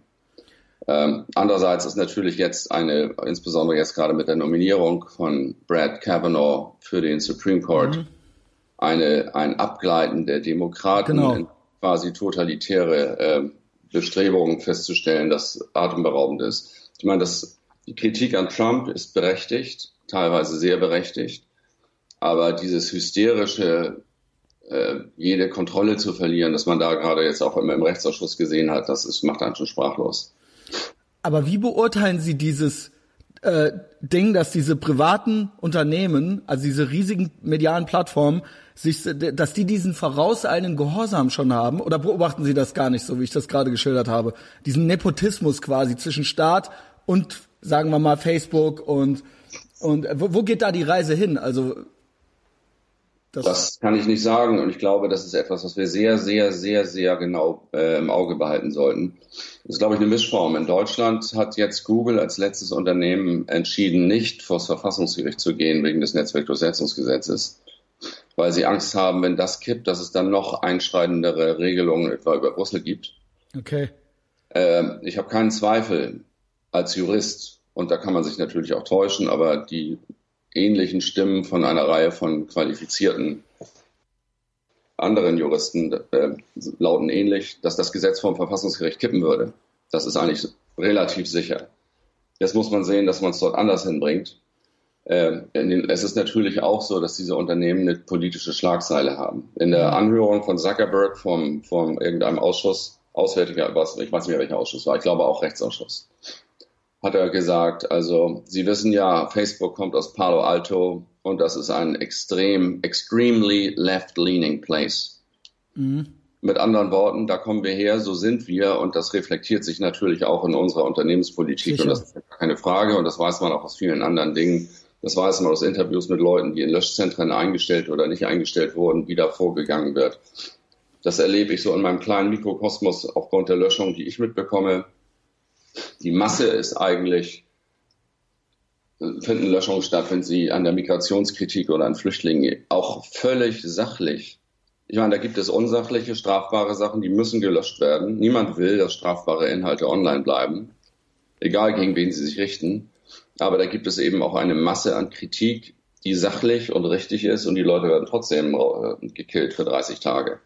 Ähm, andererseits ist natürlich jetzt eine, insbesondere jetzt gerade mit der Nominierung von Brad Kavanaugh für den Supreme Court, mhm. eine, ein Abgleiten der Demokraten genau. in quasi totalitäre äh, Bestrebungen festzustellen, das atemberaubend ist. Ich meine, das, die Kritik an Trump ist berechtigt, teilweise sehr berechtigt, aber dieses hysterische, äh, jede Kontrolle zu verlieren, dass man da gerade jetzt auch immer im Rechtsausschuss gesehen hat, das ist, macht einen schon sprachlos. Aber wie beurteilen Sie dieses äh, Ding, dass diese privaten Unternehmen, also diese riesigen medialen Plattformen, sich, dass die diesen vorauseilenden Gehorsam schon haben? Oder beobachten Sie das gar nicht so, wie ich das gerade geschildert habe? Diesen Nepotismus quasi zwischen Staat und, sagen wir mal, Facebook und, und wo, wo geht da die Reise hin? Also, das, das, kann ich nicht sagen und ich glaube, das ist etwas, was wir sehr, sehr, sehr, sehr genau äh, im Auge behalten sollten. Das ist, glaube ich, eine Mischform. In Deutschland hat jetzt Google als letztes Unternehmen entschieden, nicht vor das Verfassungsgericht zu gehen wegen des Netzwerkdurchsetzungsgesetzes weil sie Angst haben, wenn das kippt, dass es dann noch einschreitendere Regelungen etwa über Brüssel gibt. Okay. Ähm, ich habe keinen Zweifel als Jurist, und da kann man sich natürlich auch täuschen, aber die ähnlichen Stimmen von einer Reihe von qualifizierten anderen Juristen äh, lauten ähnlich, dass das Gesetz vom Verfassungsgericht kippen würde. Das ist eigentlich relativ sicher. Jetzt muss man sehen, dass man es dort anders hinbringt. Ähm, es ist natürlich auch so, dass diese Unternehmen eine politische Schlagseile haben. In der Anhörung von Zuckerberg vom, vom irgendeinem Ausschuss, Auswärtiger, was, ich weiß nicht mehr welcher Ausschuss war, ich glaube auch Rechtsausschuss, hat er gesagt, also Sie wissen ja, Facebook kommt aus Palo Alto und das ist ein extrem, extremely left-leaning place. Mhm. Mit anderen Worten, da kommen wir her, so sind wir und das reflektiert sich natürlich auch in unserer Unternehmenspolitik Sicher. und das ist keine Frage und das weiß man auch aus vielen anderen Dingen das weiß man aus Interviews mit Leuten, die in Löschzentren eingestellt oder nicht eingestellt wurden, wie da vorgegangen wird. Das erlebe ich so in meinem kleinen Mikrokosmos aufgrund der Löschung, die ich mitbekomme. Die Masse ist eigentlich, finden Löschungen statt, wenn sie an der Migrationskritik oder an Flüchtlingen auch völlig sachlich. Ich meine, da gibt es unsachliche, strafbare Sachen, die müssen gelöscht werden. Niemand will, dass strafbare Inhalte online bleiben, egal gegen wen sie sich richten. Aber da gibt es eben auch eine Masse an Kritik, die sachlich und richtig ist und die Leute werden trotzdem äh, gekillt für 30 Tage.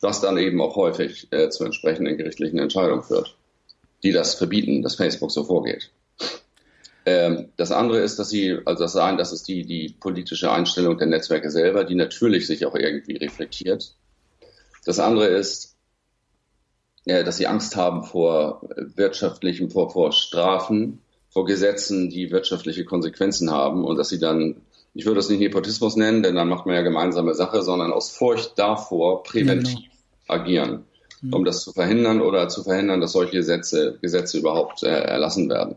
was dann eben auch häufig äh, zu entsprechenden gerichtlichen Entscheidungen führt, die das verbieten, dass Facebook so vorgeht. Ähm, das andere ist, dass sie, also das sagen, das ist die, die politische Einstellung der Netzwerke selber, die natürlich sich auch irgendwie reflektiert. Das andere ist, äh, dass sie Angst haben vor wirtschaftlichen, vor, vor Strafen, vor Gesetzen, die wirtschaftliche Konsequenzen haben und dass sie dann, ich würde das nicht Nepotismus nennen, denn dann macht man ja gemeinsame Sache, sondern aus Furcht davor präventiv genau. agieren, um mhm. das zu verhindern oder zu verhindern, dass solche Gesetze, Gesetze überhaupt äh, erlassen werden.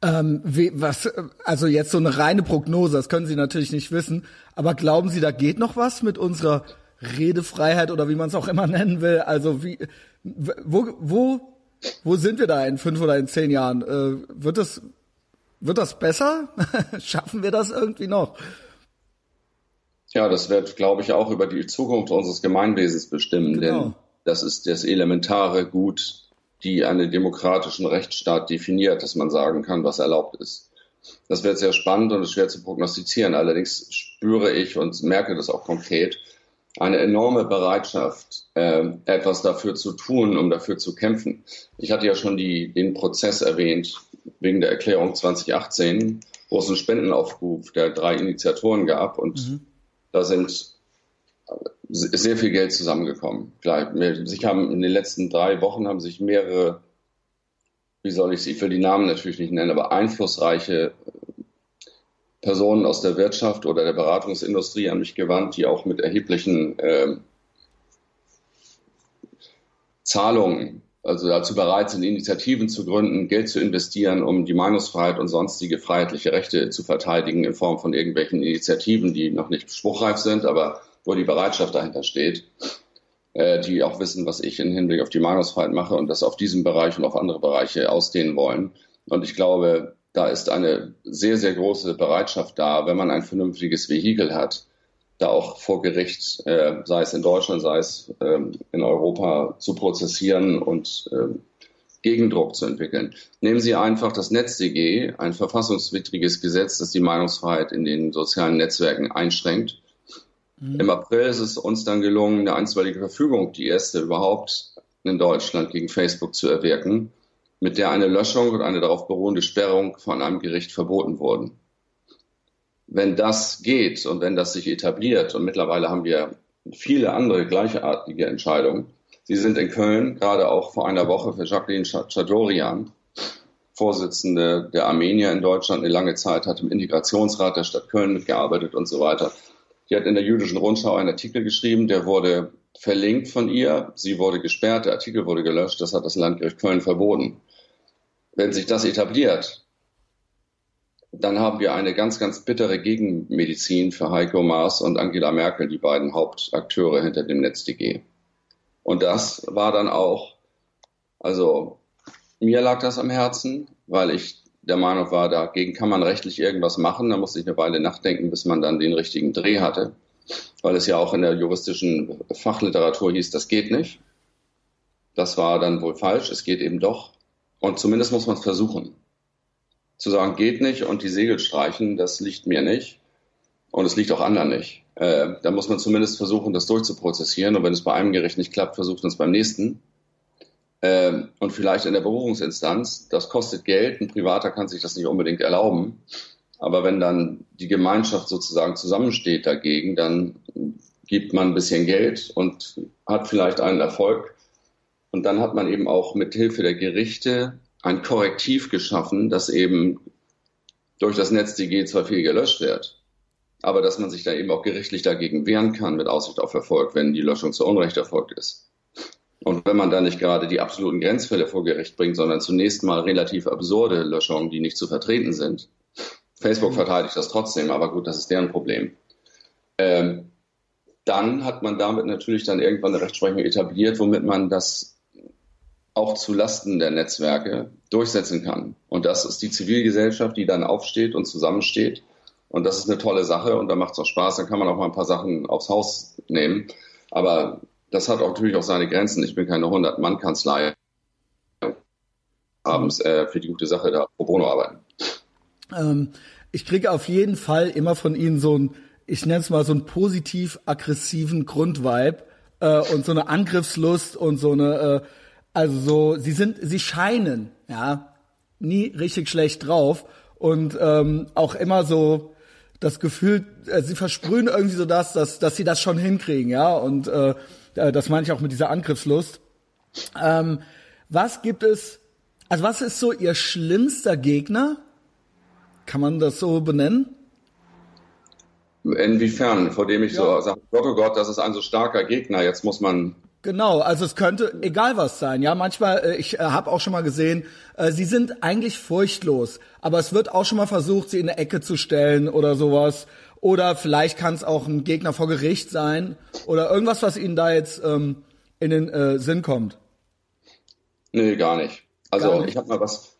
Ähm, wie, was, also jetzt so eine reine Prognose, das können Sie natürlich nicht wissen, aber glauben Sie, da geht noch was mit unserer Redefreiheit oder wie man es auch immer nennen will? Also wie, wo, wo, wo sind wir da in fünf oder in zehn Jahren? Äh, wird das, wird das besser? *laughs* Schaffen wir das irgendwie noch? Ja, das wird, glaube ich, auch über die Zukunft unseres Gemeinwesens bestimmen, genau. denn das ist das elementare Gut die einen demokratischen Rechtsstaat definiert, dass man sagen kann, was erlaubt ist. Das wird sehr spannend und ist schwer zu prognostizieren. Allerdings spüre ich und merke das auch konkret, eine enorme Bereitschaft, äh, etwas dafür zu tun, um dafür zu kämpfen. Ich hatte ja schon die, den Prozess erwähnt wegen der Erklärung 2018, wo es einen Spendenaufruf der drei Initiatoren gab und mhm. da sind sehr viel Geld zusammengekommen. Klar, sich haben in den letzten drei Wochen haben sich mehrere, wie soll ich sie, ich will die Namen natürlich nicht nennen, aber einflussreiche Personen aus der Wirtschaft oder der Beratungsindustrie an mich gewandt, die auch mit erheblichen äh, Zahlungen, also dazu bereit sind, Initiativen zu gründen, Geld zu investieren, um die Meinungsfreiheit und sonstige freiheitliche Rechte zu verteidigen in Form von irgendwelchen Initiativen, die noch nicht spruchreif sind, aber wo die Bereitschaft dahinter steht, äh, die auch wissen, was ich im Hinblick auf die Meinungsfreiheit mache und das auf diesem Bereich und auf andere Bereiche ausdehnen wollen. Und ich glaube, da ist eine sehr, sehr große Bereitschaft da, wenn man ein vernünftiges Vehikel hat, da auch vor Gericht, äh, sei es in Deutschland, sei es äh, in Europa, zu prozessieren und äh, Gegendruck zu entwickeln. Nehmen Sie einfach das NetzDG, ein verfassungswidriges Gesetz, das die Meinungsfreiheit in den sozialen Netzwerken einschränkt Mhm. Im April ist es uns dann gelungen, eine einstweilige Verfügung, die erste überhaupt in Deutschland gegen Facebook zu erwirken, mit der eine Löschung und eine darauf beruhende Sperrung von einem Gericht verboten wurden. Wenn das geht und wenn das sich etabliert, und mittlerweile haben wir viele andere gleichartige Entscheidungen, Sie sind in Köln gerade auch vor einer Woche für Jacqueline Chadorian, Vorsitzende der Armenier in Deutschland, eine lange Zeit hat im Integrationsrat der Stadt Köln mitgearbeitet und so weiter. Die hat in der jüdischen Rundschau einen Artikel geschrieben, der wurde verlinkt von ihr. Sie wurde gesperrt, der Artikel wurde gelöscht. Das hat das Landgericht Köln verboten. Wenn sich das etabliert, dann haben wir eine ganz, ganz bittere Gegenmedizin für Heiko Maas und Angela Merkel, die beiden Hauptakteure hinter dem NetzDG. Und das war dann auch, also mir lag das am Herzen, weil ich der Meinung war, dagegen kann man rechtlich irgendwas machen. Da musste ich eine Weile nachdenken, bis man dann den richtigen Dreh hatte, weil es ja auch in der juristischen Fachliteratur hieß, das geht nicht. Das war dann wohl falsch, es geht eben doch. Und zumindest muss man es versuchen. Zu sagen, geht nicht und die Segel streichen, das liegt mir nicht. Und es liegt auch anderen nicht. Äh, da muss man zumindest versuchen, das durchzuprozessieren. Und wenn es bei einem Gericht nicht klappt, versucht man es beim nächsten ähm, und vielleicht in der Berufungsinstanz. Das kostet Geld. Ein Privater kann sich das nicht unbedingt erlauben. Aber wenn dann die Gemeinschaft sozusagen zusammensteht dagegen, dann gibt man ein bisschen Geld und hat vielleicht einen Erfolg. Und dann hat man eben auch mit Hilfe der Gerichte ein Korrektiv geschaffen, dass eben durch das NetzDG zwar viel gelöscht wird, aber dass man sich da eben auch gerichtlich dagegen wehren kann mit Aussicht auf Erfolg, wenn die Löschung zu Unrecht erfolgt ist. Und wenn man da nicht gerade die absoluten Grenzfälle vor Gericht bringt, sondern zunächst mal relativ absurde Löschungen, die nicht zu vertreten sind. Facebook mhm. verteidigt das trotzdem, aber gut, das ist deren Problem. Ähm, dann hat man damit natürlich dann irgendwann eine Rechtsprechung etabliert, womit man das auch zu Lasten der Netzwerke durchsetzen kann. Und das ist die Zivilgesellschaft, die dann aufsteht und zusammensteht. Und das ist eine tolle Sache und da macht es auch Spaß. Dann kann man auch mal ein paar Sachen aufs Haus nehmen. Aber das hat auch natürlich auch seine Grenzen. Ich bin keine 100-Mann-Kanzlei. Abends äh, für die gute Sache da pro bono arbeiten. Ähm, ich kriege auf jeden Fall immer von Ihnen so ein ich nenne es mal so einen positiv-aggressiven Grundvibe äh, und so eine Angriffslust und so eine, äh, also so, sie sind, sie scheinen, ja, nie richtig schlecht drauf und ähm, auch immer so das Gefühl, äh, sie versprühen irgendwie so das, dass, dass sie das schon hinkriegen, ja, und äh, äh das meine ich auch mit dieser Angriffslust. Ähm, was gibt es, also was ist so Ihr schlimmster Gegner? Kann man das so benennen? Inwiefern? Vor dem ich ja. so sage, Gott, oh Gott, das ist ein so starker Gegner, jetzt muss man Genau, also es könnte egal was sein. Ja, manchmal, äh, ich äh, habe auch schon mal gesehen, äh, sie sind eigentlich furchtlos, aber es wird auch schon mal versucht, sie in eine Ecke zu stellen oder sowas. Oder vielleicht kann es auch ein Gegner vor Gericht sein oder irgendwas, was ihnen da jetzt ähm, in den äh, Sinn kommt. Nee, gar nicht. Also gar nicht. ich habe mal was.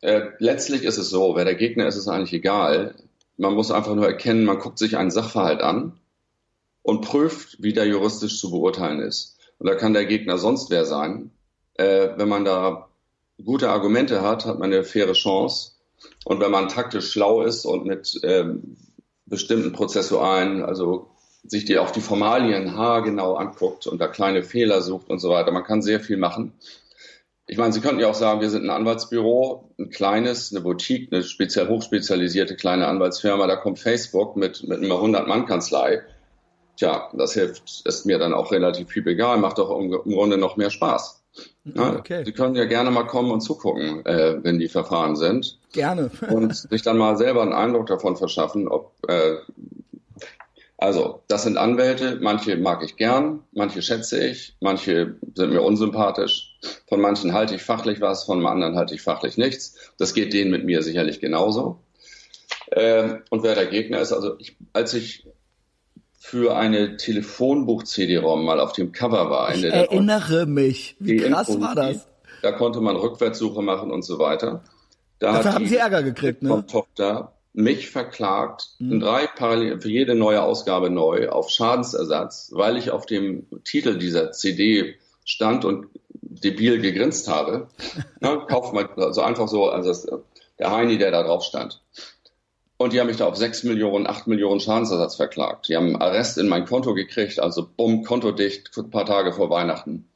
Äh, letztlich ist es so, wer der Gegner ist, ist eigentlich egal. Man muss einfach nur erkennen, man guckt sich einen Sachverhalt an und prüft, wie der juristisch zu beurteilen ist. Und da kann der Gegner sonst wer sein. Äh, wenn man da gute Argumente hat, hat man eine faire Chance. Und wenn man taktisch schlau ist und mit ähm, bestimmten Prozessualen, also sich die auch die Formalien haargenau anguckt und da kleine Fehler sucht und so weiter, man kann sehr viel machen. Ich meine, Sie könnten ja auch sagen, wir sind ein Anwaltsbüro, ein kleines, eine Boutique, eine speziell hochspezialisierte kleine Anwaltsfirma. Da kommt Facebook mit, mit einer 100-Mann-Kanzlei. Tja, das hilft, ist mir dann auch relativ viel egal, macht doch im, im Grunde noch mehr Spaß. Ja, okay. Sie können ja gerne mal kommen und zugucken, äh, wenn die Verfahren sind. Gerne. *laughs* und sich dann mal selber einen Eindruck davon verschaffen, ob äh, also, das sind Anwälte, manche mag ich gern, manche schätze ich, manche sind mir unsympathisch. Von manchen halte ich fachlich was, von anderen halte ich fachlich nichts. Das geht denen mit mir sicherlich genauso. Ähm, und wer der Gegner ist, also ich, als ich für eine Telefonbuch-CD-ROM mal auf dem Cover war. Ich erinnere mich. Wie krass war das? Da konnte man Rückwärtssuche machen und so weiter. Da Dafür haben Sie Ärger gekriegt, ne? Tochter mich verklagt, mhm. drei Parallel, für jede neue Ausgabe neu, auf Schadensersatz, weil ich auf dem Titel dieser CD stand und debil gegrinst habe. *laughs* Na, kauf mal, also einfach so, also das, der Heini, der da drauf stand. Und die haben mich da auf sechs Millionen, acht Millionen Schadensersatz verklagt. Die haben Arrest in mein Konto gekriegt, also bumm, Konto dicht, ein paar Tage vor Weihnachten.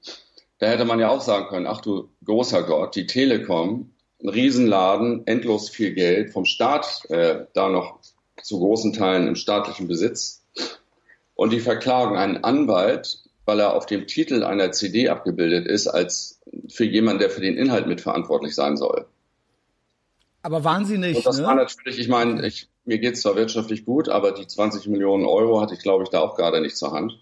Da hätte man ja auch sagen können, ach du großer Gott, die Telekom ein Riesenladen, endlos viel Geld, vom Staat äh, da noch zu großen Teilen im staatlichen Besitz. Und die verklagen einen Anwalt, weil er auf dem Titel einer CD abgebildet ist, als für jemanden, der für den Inhalt mitverantwortlich sein soll. Aber waren Sie nicht? Und das ne? war natürlich, ich meine, ich, mir geht es zwar wirtschaftlich gut, aber die 20 Millionen Euro hatte ich, glaube ich, da auch gerade nicht zur Hand.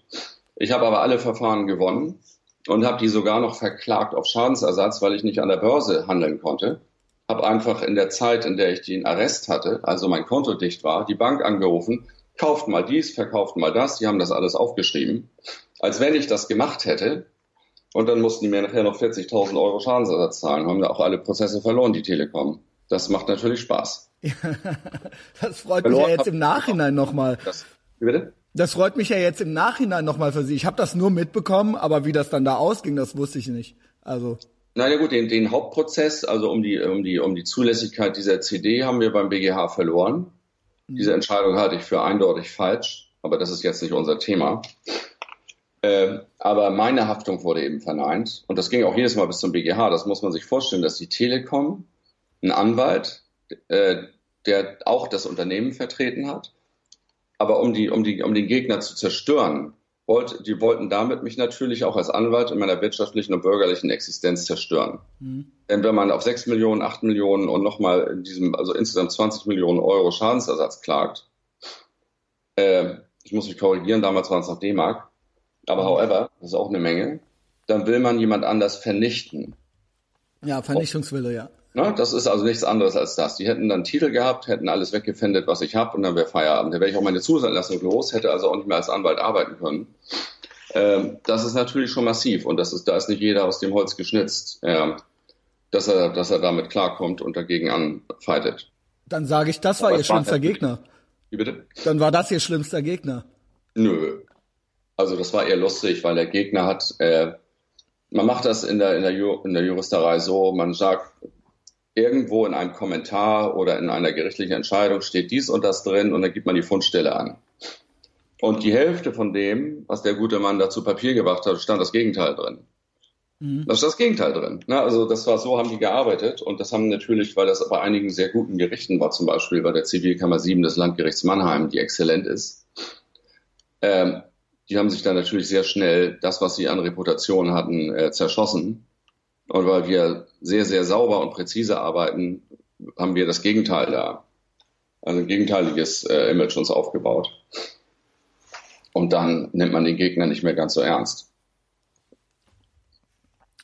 Ich habe aber alle Verfahren gewonnen und habe die sogar noch verklagt auf Schadensersatz, weil ich nicht an der Börse handeln konnte habe einfach in der Zeit, in der ich den Arrest hatte, also mein Konto dicht war, die Bank angerufen, kauft mal dies, verkauft mal das, die haben das alles aufgeschrieben, als wenn ich das gemacht hätte. Und dann mussten die mir nachher noch 40.000 Euro Schadensersatz zahlen, haben da auch alle Prozesse verloren, die Telekom. Das macht natürlich Spaß. *laughs* das freut mich ja jetzt im Nachhinein nochmal. Wie bitte? Das freut mich ja jetzt im Nachhinein nochmal für Sie. Ich habe das nur mitbekommen, aber wie das dann da ausging, das wusste ich nicht. Also na ja gut, den, den Hauptprozess, also um die, um, die, um die Zulässigkeit dieser CD, haben wir beim BGH verloren. Mhm. Diese Entscheidung halte ich für eindeutig falsch, aber das ist jetzt nicht unser Thema. Äh, aber meine Haftung wurde eben verneint und das ging auch jedes Mal bis zum BGH. Das muss man sich vorstellen, dass die Telekom, ein Anwalt, äh, der auch das Unternehmen vertreten hat, aber um, die, um, die, um den Gegner zu zerstören, wollte, die wollten damit mich natürlich auch als Anwalt in meiner wirtschaftlichen und bürgerlichen Existenz zerstören. Mhm. Denn wenn man auf 6 Millionen, 8 Millionen und nochmal in diesem, also insgesamt 20 Millionen Euro Schadensersatz klagt, äh, ich muss mich korrigieren, damals waren es noch D-Mark, aber mhm. however, das ist auch eine Menge, dann will man jemand anders vernichten. Ja, Vernichtungswille, ja. Ne? Das ist also nichts anderes als das. Die hätten dann Titel gehabt, hätten alles weggefändet, was ich habe, und dann wäre Feierabend. Da wäre ich auch meine Zusatzlassung los, hätte also auch nicht mehr als Anwalt arbeiten können. Ähm, das ist natürlich schon massiv und das ist, da ist nicht jeder aus dem Holz geschnitzt, äh, dass, er, dass er damit klarkommt und dagegen anfightet. Dann sage ich, das war Aber Ihr schlimmster Gegner. Wie bitte? Dann war das Ihr schlimmster Gegner. Nö. Also das war eher lustig, weil der Gegner hat, äh, man macht das in der, in der, Ju in der Juristerei so, man sagt, irgendwo in einem Kommentar oder in einer gerichtlichen Entscheidung steht dies und das drin und dann gibt man die Fundstelle an. Und die Hälfte von dem, was der gute Mann da zu Papier gebracht hat, stand das Gegenteil drin. Mhm. Da ist das Gegenteil drin. Ne? Also das war so, haben die gearbeitet und das haben natürlich, weil das bei einigen sehr guten Gerichten war, zum Beispiel bei der Zivilkammer 7 des Landgerichts Mannheim, die exzellent ist, ähm, die haben sich dann natürlich sehr schnell das, was sie an Reputation hatten, äh, zerschossen. Und weil wir sehr, sehr sauber und präzise arbeiten, haben wir das Gegenteil da, also ein gegenteiliges äh, Image uns aufgebaut. Und dann nimmt man den Gegner nicht mehr ganz so ernst.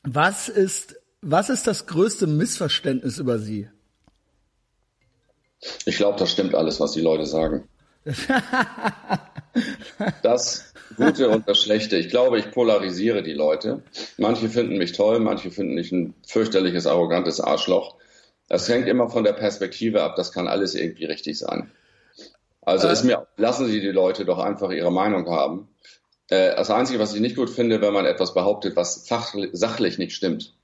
Was ist, was ist das größte Missverständnis über Sie? Ich glaube, das stimmt alles, was die Leute sagen. *laughs* das Gute und das Schlechte. Ich glaube, ich polarisiere die Leute. Manche finden mich toll, manche finden mich ein fürchterliches, arrogantes Arschloch. Das hängt immer von der Perspektive ab. Das kann alles irgendwie richtig sein. Also äh, ist mir, lassen Sie die Leute doch einfach ihre Meinung haben. Äh, das Einzige, was ich nicht gut finde, wenn man etwas behauptet, was fachlich, sachlich nicht stimmt.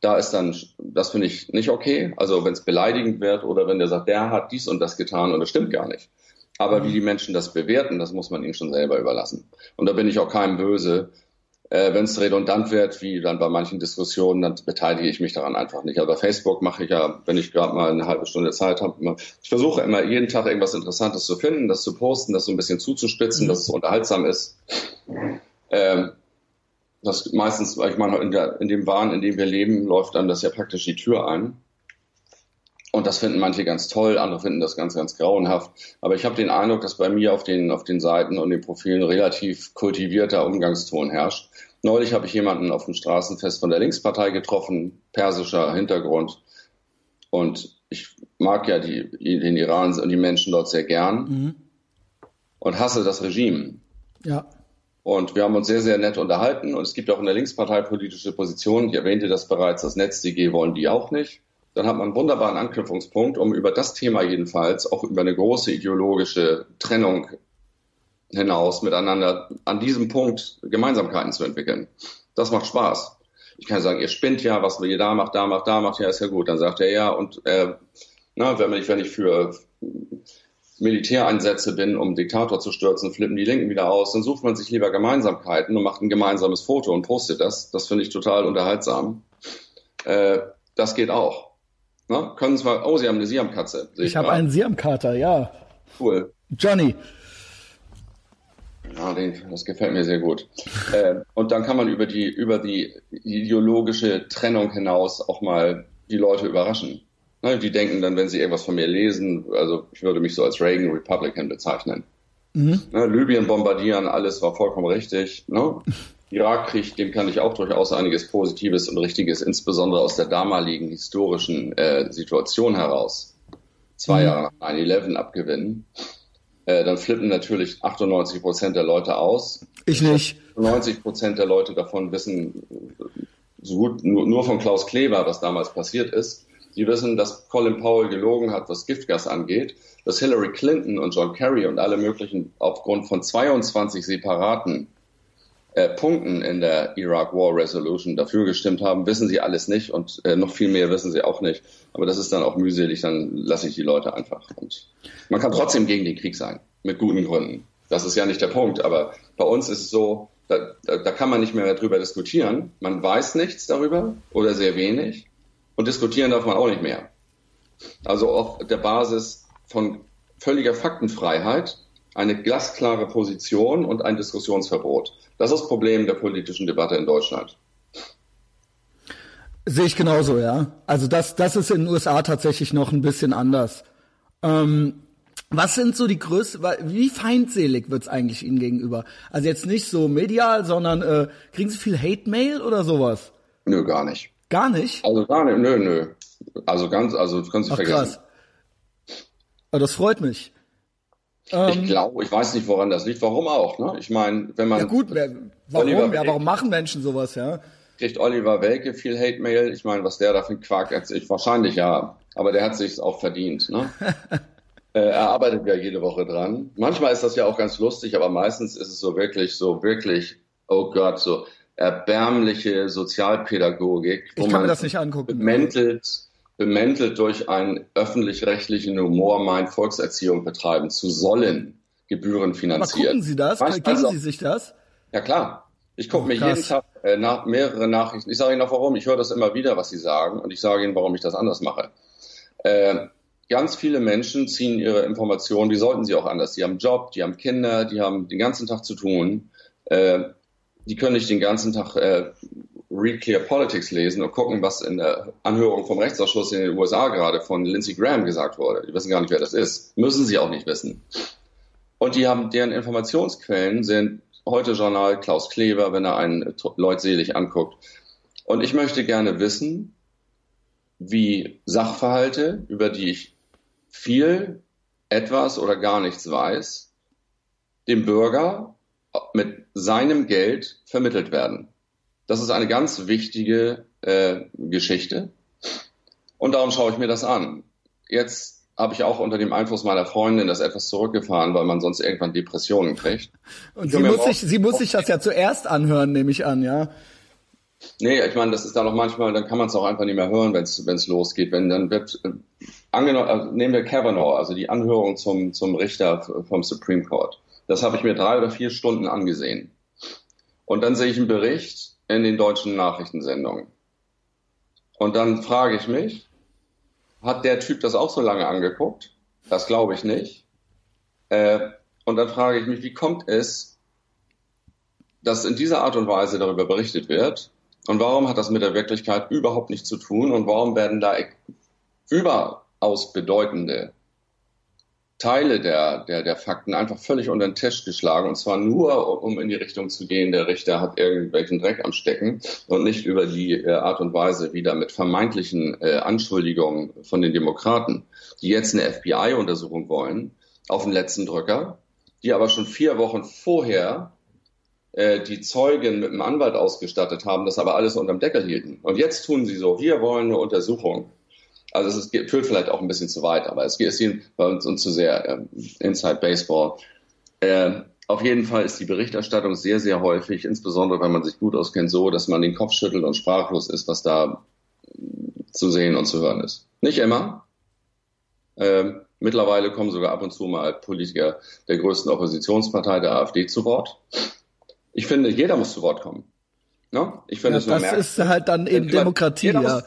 Da ist dann, das finde ich nicht okay. Also wenn es beleidigend wird oder wenn der sagt, der hat dies und das getan und das stimmt gar nicht. Aber wie die Menschen das bewerten, das muss man ihnen schon selber überlassen. Und da bin ich auch keinem böse, äh, Wenn es redundant wird, wie dann bei manchen Diskussionen, dann beteilige ich mich daran einfach nicht. Aber bei Facebook mache ich ja, wenn ich gerade mal eine halbe Stunde Zeit habe, ich versuche immer jeden Tag irgendwas Interessantes zu finden, das zu posten, das so ein bisschen zuzuspitzen, mhm. dass es unterhaltsam ist. Ähm, das meistens, weil ich meine, in, der, in dem Wahn, in dem wir leben, läuft dann das ja praktisch die Tür ein. Und das finden manche ganz toll, andere finden das ganz, ganz grauenhaft. Aber ich habe den Eindruck, dass bei mir auf den, auf den Seiten und den Profilen relativ kultivierter Umgangston herrscht. Neulich habe ich jemanden auf dem Straßenfest von der Linkspartei getroffen, persischer Hintergrund. Und ich mag ja die, den Iran und die Menschen dort sehr gern mhm. und hasse das Regime. Ja. Und wir haben uns sehr, sehr nett unterhalten. Und es gibt auch in der Linkspartei politische Positionen. Ich erwähnte das bereits, das NetzDG wollen die auch nicht dann hat man einen wunderbaren Anknüpfungspunkt, um über das Thema jedenfalls, auch über eine große ideologische Trennung hinaus miteinander an diesem Punkt Gemeinsamkeiten zu entwickeln. Das macht Spaß. Ich kann sagen, ihr spinnt ja, was ihr da macht, da macht, da macht, ja, ist ja gut. Dann sagt er ja, und äh, na, wenn ich, wenn ich für Militäreinsätze bin, um Diktator zu stürzen, flippen die Linken wieder aus, dann sucht man sich lieber Gemeinsamkeiten und macht ein gemeinsames Foto und postet das. Das finde ich total unterhaltsam. Äh, das geht auch. Na, können zwar, oh, Sie haben eine Siamkatze. Ich, ich habe einen Siamkater, ja. Cool. Johnny. Ja, den, das gefällt mir sehr gut. äh, und dann kann man über die, über die ideologische Trennung hinaus auch mal die Leute überraschen. Ne, die denken dann, wenn sie irgendwas von mir lesen, also ich würde mich so als Reagan Republican bezeichnen. Mhm. Ne, Libyen bombardieren, alles war vollkommen richtig. Ne? *laughs* Irakkrieg, dem kann ich auch durchaus einiges Positives und Richtiges, insbesondere aus der damaligen historischen äh, Situation heraus, zwei mhm. Jahre nach 9-11 abgewinnen. Äh, dann flippen natürlich 98 Prozent der Leute aus. Ich nicht. 90 Prozent der Leute davon wissen so gut nur, nur von Klaus Kleber, was damals passiert ist. Die wissen, dass Colin Powell gelogen hat, was Giftgas angeht, dass Hillary Clinton und John Kerry und alle möglichen aufgrund von 22 separaten äh, Punkten in der Iraq War Resolution dafür gestimmt haben, wissen sie alles nicht und äh, noch viel mehr wissen sie auch nicht. Aber das ist dann auch mühselig, dann lasse ich die Leute einfach. Und man kann trotzdem gegen den Krieg sein, mit guten Gründen. Das ist ja nicht der Punkt, aber bei uns ist es so, da, da, da kann man nicht mehr darüber diskutieren. Man weiß nichts darüber oder sehr wenig und diskutieren darf man auch nicht mehr. Also auf der Basis von völliger Faktenfreiheit eine glasklare Position und ein Diskussionsverbot. Das ist das Problem der politischen Debatte in Deutschland. Sehe ich genauso, ja. Also das, das ist in den USA tatsächlich noch ein bisschen anders. Ähm, was sind so die größten, wie feindselig wird's eigentlich Ihnen gegenüber? Also jetzt nicht so medial, sondern äh, kriegen Sie viel Hate-Mail oder sowas? Nö, gar nicht. Gar nicht? Also gar nicht, nö, nö. Also ganz, also das können Sie Ach, vergessen. Krass. Aber das freut mich. Ähm, ich glaube, ich weiß nicht, woran das liegt. Warum auch? Ne? Ich meine, wenn man. Ja gut, wer, warum? ja, warum machen Menschen sowas, ja? Kriegt Oliver Welke viel Hate-Mail? Ich meine, was der da für ein Quark erzählt, wahrscheinlich ja. Aber der hat sich auch verdient. Ne? *laughs* äh, er arbeitet ja jede Woche dran. Manchmal ist das ja auch ganz lustig, aber meistens ist es so wirklich, so wirklich, oh Gott, so erbärmliche Sozialpädagogik, wo man, das nicht angucken. bemäntelt, bemäntelt durch einen öffentlich-rechtlichen Humor meint, Volkserziehung betreiben zu sollen. Gebühren finanziert. Aber gucken Sie das? Geben also, Sie sich das? Ja klar. Ich gucke oh, mir jeden Tag äh, nach, mehrere Nachrichten. Ich sage Ihnen auch warum. Ich höre das immer wieder, was Sie sagen, und ich sage Ihnen, warum ich das anders mache. Äh, ganz viele Menschen ziehen ihre Informationen, die sollten sie auch anders. Die haben Job, die haben Kinder, die haben den ganzen Tag zu tun. Äh, die können nicht den ganzen Tag äh, Read Clear Politics lesen und gucken, was in der Anhörung vom Rechtsausschuss in den USA gerade von Lindsey Graham gesagt wurde. Die wissen gar nicht, wer das ist. Müssen sie auch nicht wissen. Und die haben, deren Informationsquellen sind heute Journal Klaus Kleber, wenn er einen leutselig anguckt. Und ich möchte gerne wissen, wie Sachverhalte, über die ich viel, etwas oder gar nichts weiß, dem Bürger mit seinem Geld vermittelt werden. Das ist eine ganz wichtige äh, Geschichte. Und darum schaue ich mir das an. Jetzt habe ich auch unter dem Einfluss meiner Freundin das etwas zurückgefahren, weil man sonst irgendwann Depressionen kriegt. Und sie muss, sich, sie muss sich das ja zuerst anhören, nehme ich an, ja. Nee, ich meine, das ist dann auch manchmal, dann kann man es auch einfach nicht mehr hören, wenn es losgeht. Wenn dann wird, äh, angenommen, also nehmen wir Kavanaugh, also die Anhörung zum, zum Richter vom Supreme Court. Das habe ich mir drei oder vier Stunden angesehen. Und dann sehe ich einen Bericht in den deutschen Nachrichtensendungen. Und dann frage ich mich, hat der Typ das auch so lange angeguckt? Das glaube ich nicht. Äh, und dann frage ich mich, wie kommt es, dass in dieser Art und Weise darüber berichtet wird? Und warum hat das mit der Wirklichkeit überhaupt nichts zu tun? Und warum werden da überaus bedeutende Teile der, der, der Fakten einfach völlig unter den Tisch geschlagen. Und zwar nur, um in die Richtung zu gehen, der Richter hat irgendwelchen Dreck am Stecken und nicht über die äh, Art und Weise, wie da mit vermeintlichen äh, Anschuldigungen von den Demokraten, die jetzt eine FBI-Untersuchung wollen, auf den letzten Drücker, die aber schon vier Wochen vorher äh, die Zeugen mit einem Anwalt ausgestattet haben, das aber alles unterm Deckel hielten. Und jetzt tun sie so, wir wollen eine Untersuchung also es führt vielleicht auch ein bisschen zu weit, aber es ist bei uns, uns zu sehr ähm, Inside Baseball. Äh, auf jeden Fall ist die Berichterstattung sehr, sehr häufig, insbesondere wenn man sich gut auskennt, so, dass man den Kopf schüttelt und sprachlos ist, was da zu sehen und zu hören ist. Nicht immer. Ähm, mittlerweile kommen sogar ab und zu mal Politiker der größten Oppositionspartei, der AfD, zu Wort. Ich finde, jeder muss zu Wort kommen. Ne? Ich finde, ja, das ist halt dann eben Demokratie. Ja.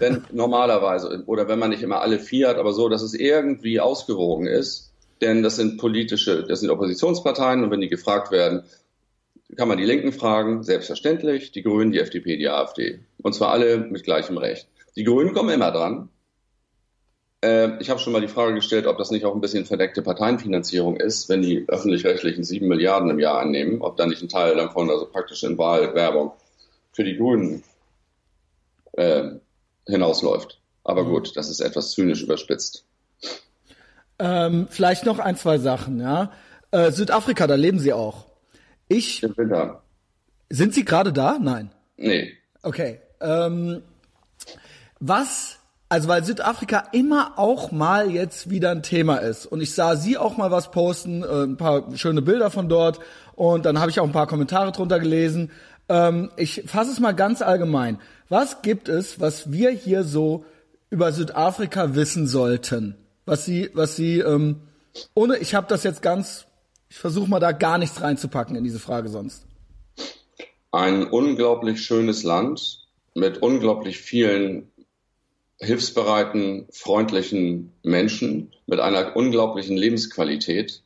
Denn normalerweise, oder wenn man nicht immer alle vier hat, aber so, dass es irgendwie ausgewogen ist, denn das sind politische, das sind Oppositionsparteien und wenn die gefragt werden, kann man die Linken fragen, selbstverständlich, die Grünen, die FDP, die AfD. Und zwar alle mit gleichem Recht. Die Grünen kommen immer dran, äh, ich habe schon mal die Frage gestellt, ob das nicht auch ein bisschen verdeckte Parteienfinanzierung ist, wenn die öffentlich-rechtlichen sieben Milliarden im Jahr annehmen, ob da nicht ein Teil davon also praktisch in Wahlwerbung für die Grünen äh, hinausläuft. Aber mhm. gut, das ist etwas zynisch überspitzt. Ähm, vielleicht noch ein, zwei Sachen, ja. Äh, Südafrika, da leben Sie auch. Ich. Ich bin da. Sind Sie gerade da? Nein. Nee. Okay. Ähm, was also weil Südafrika immer auch mal jetzt wieder ein Thema ist. Und ich sah sie auch mal was posten, äh, ein paar schöne Bilder von dort. Und dann habe ich auch ein paar Kommentare drunter gelesen. Ähm, ich fasse es mal ganz allgemein. Was gibt es, was wir hier so über Südafrika wissen sollten? Was sie, was sie, ähm, ohne, ich habe das jetzt ganz, ich versuche mal da gar nichts reinzupacken in diese Frage sonst. Ein unglaublich schönes Land mit unglaublich vielen hilfsbereiten, freundlichen Menschen mit einer unglaublichen Lebensqualität,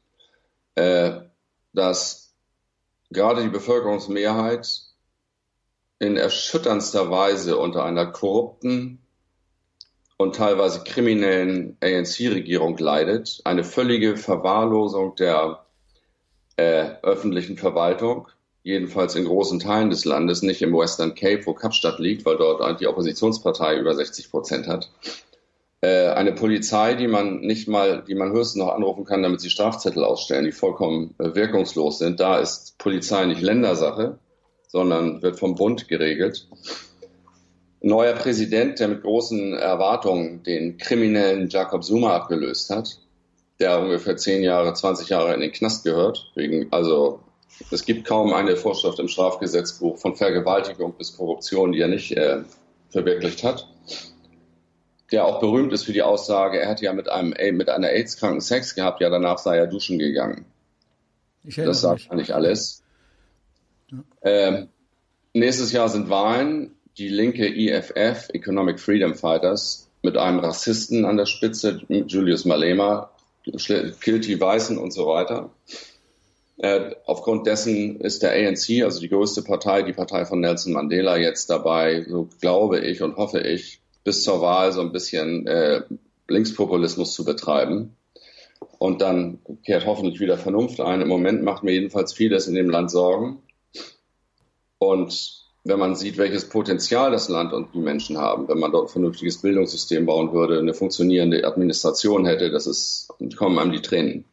äh, dass gerade die Bevölkerungsmehrheit in erschütterndster Weise unter einer korrupten und teilweise kriminellen ANC-Regierung leidet, eine völlige Verwahrlosung der äh, öffentlichen Verwaltung, jedenfalls in großen Teilen des Landes, nicht im Western Cape, wo Kapstadt liegt, weil dort die Oppositionspartei über 60 Prozent hat. Äh, eine Polizei, die man nicht mal, die man höchstens noch anrufen kann, damit sie Strafzettel ausstellen, die vollkommen äh, wirkungslos sind. Da ist Polizei nicht Ländersache, sondern wird vom Bund geregelt. Neuer Präsident, der mit großen Erwartungen den kriminellen Jacob Zuma abgelöst hat, der ungefähr 10 Jahre, 20 Jahre in den Knast gehört, wegen also es gibt kaum eine Vorschrift im Strafgesetzbuch von Vergewaltigung bis Korruption, die er nicht äh, verwirklicht hat. der auch berühmt ist für die Aussage, er hat ja mit einem mit einer AIDS-Kranken Sex gehabt, ja danach sei er duschen gegangen. das sagt eigentlich alles. Ja. Ähm, nächstes Jahr sind Wahlen. Die linke EFF, Economic Freedom Fighters, mit einem Rassisten an der Spitze, Julius Malema, killt die Weißen und so weiter. Äh, aufgrund dessen ist der ANC, also die größte Partei, die Partei von Nelson Mandela, jetzt dabei, so glaube ich und hoffe ich, bis zur Wahl so ein bisschen äh, Linkspopulismus zu betreiben. Und dann kehrt hoffentlich wieder Vernunft ein. Im Moment macht mir jedenfalls vieles in dem Land Sorgen. Und wenn man sieht, welches Potenzial das Land und die Menschen haben, wenn man dort ein vernünftiges Bildungssystem bauen würde, eine funktionierende Administration hätte, das ist, kommen einem die Tränen.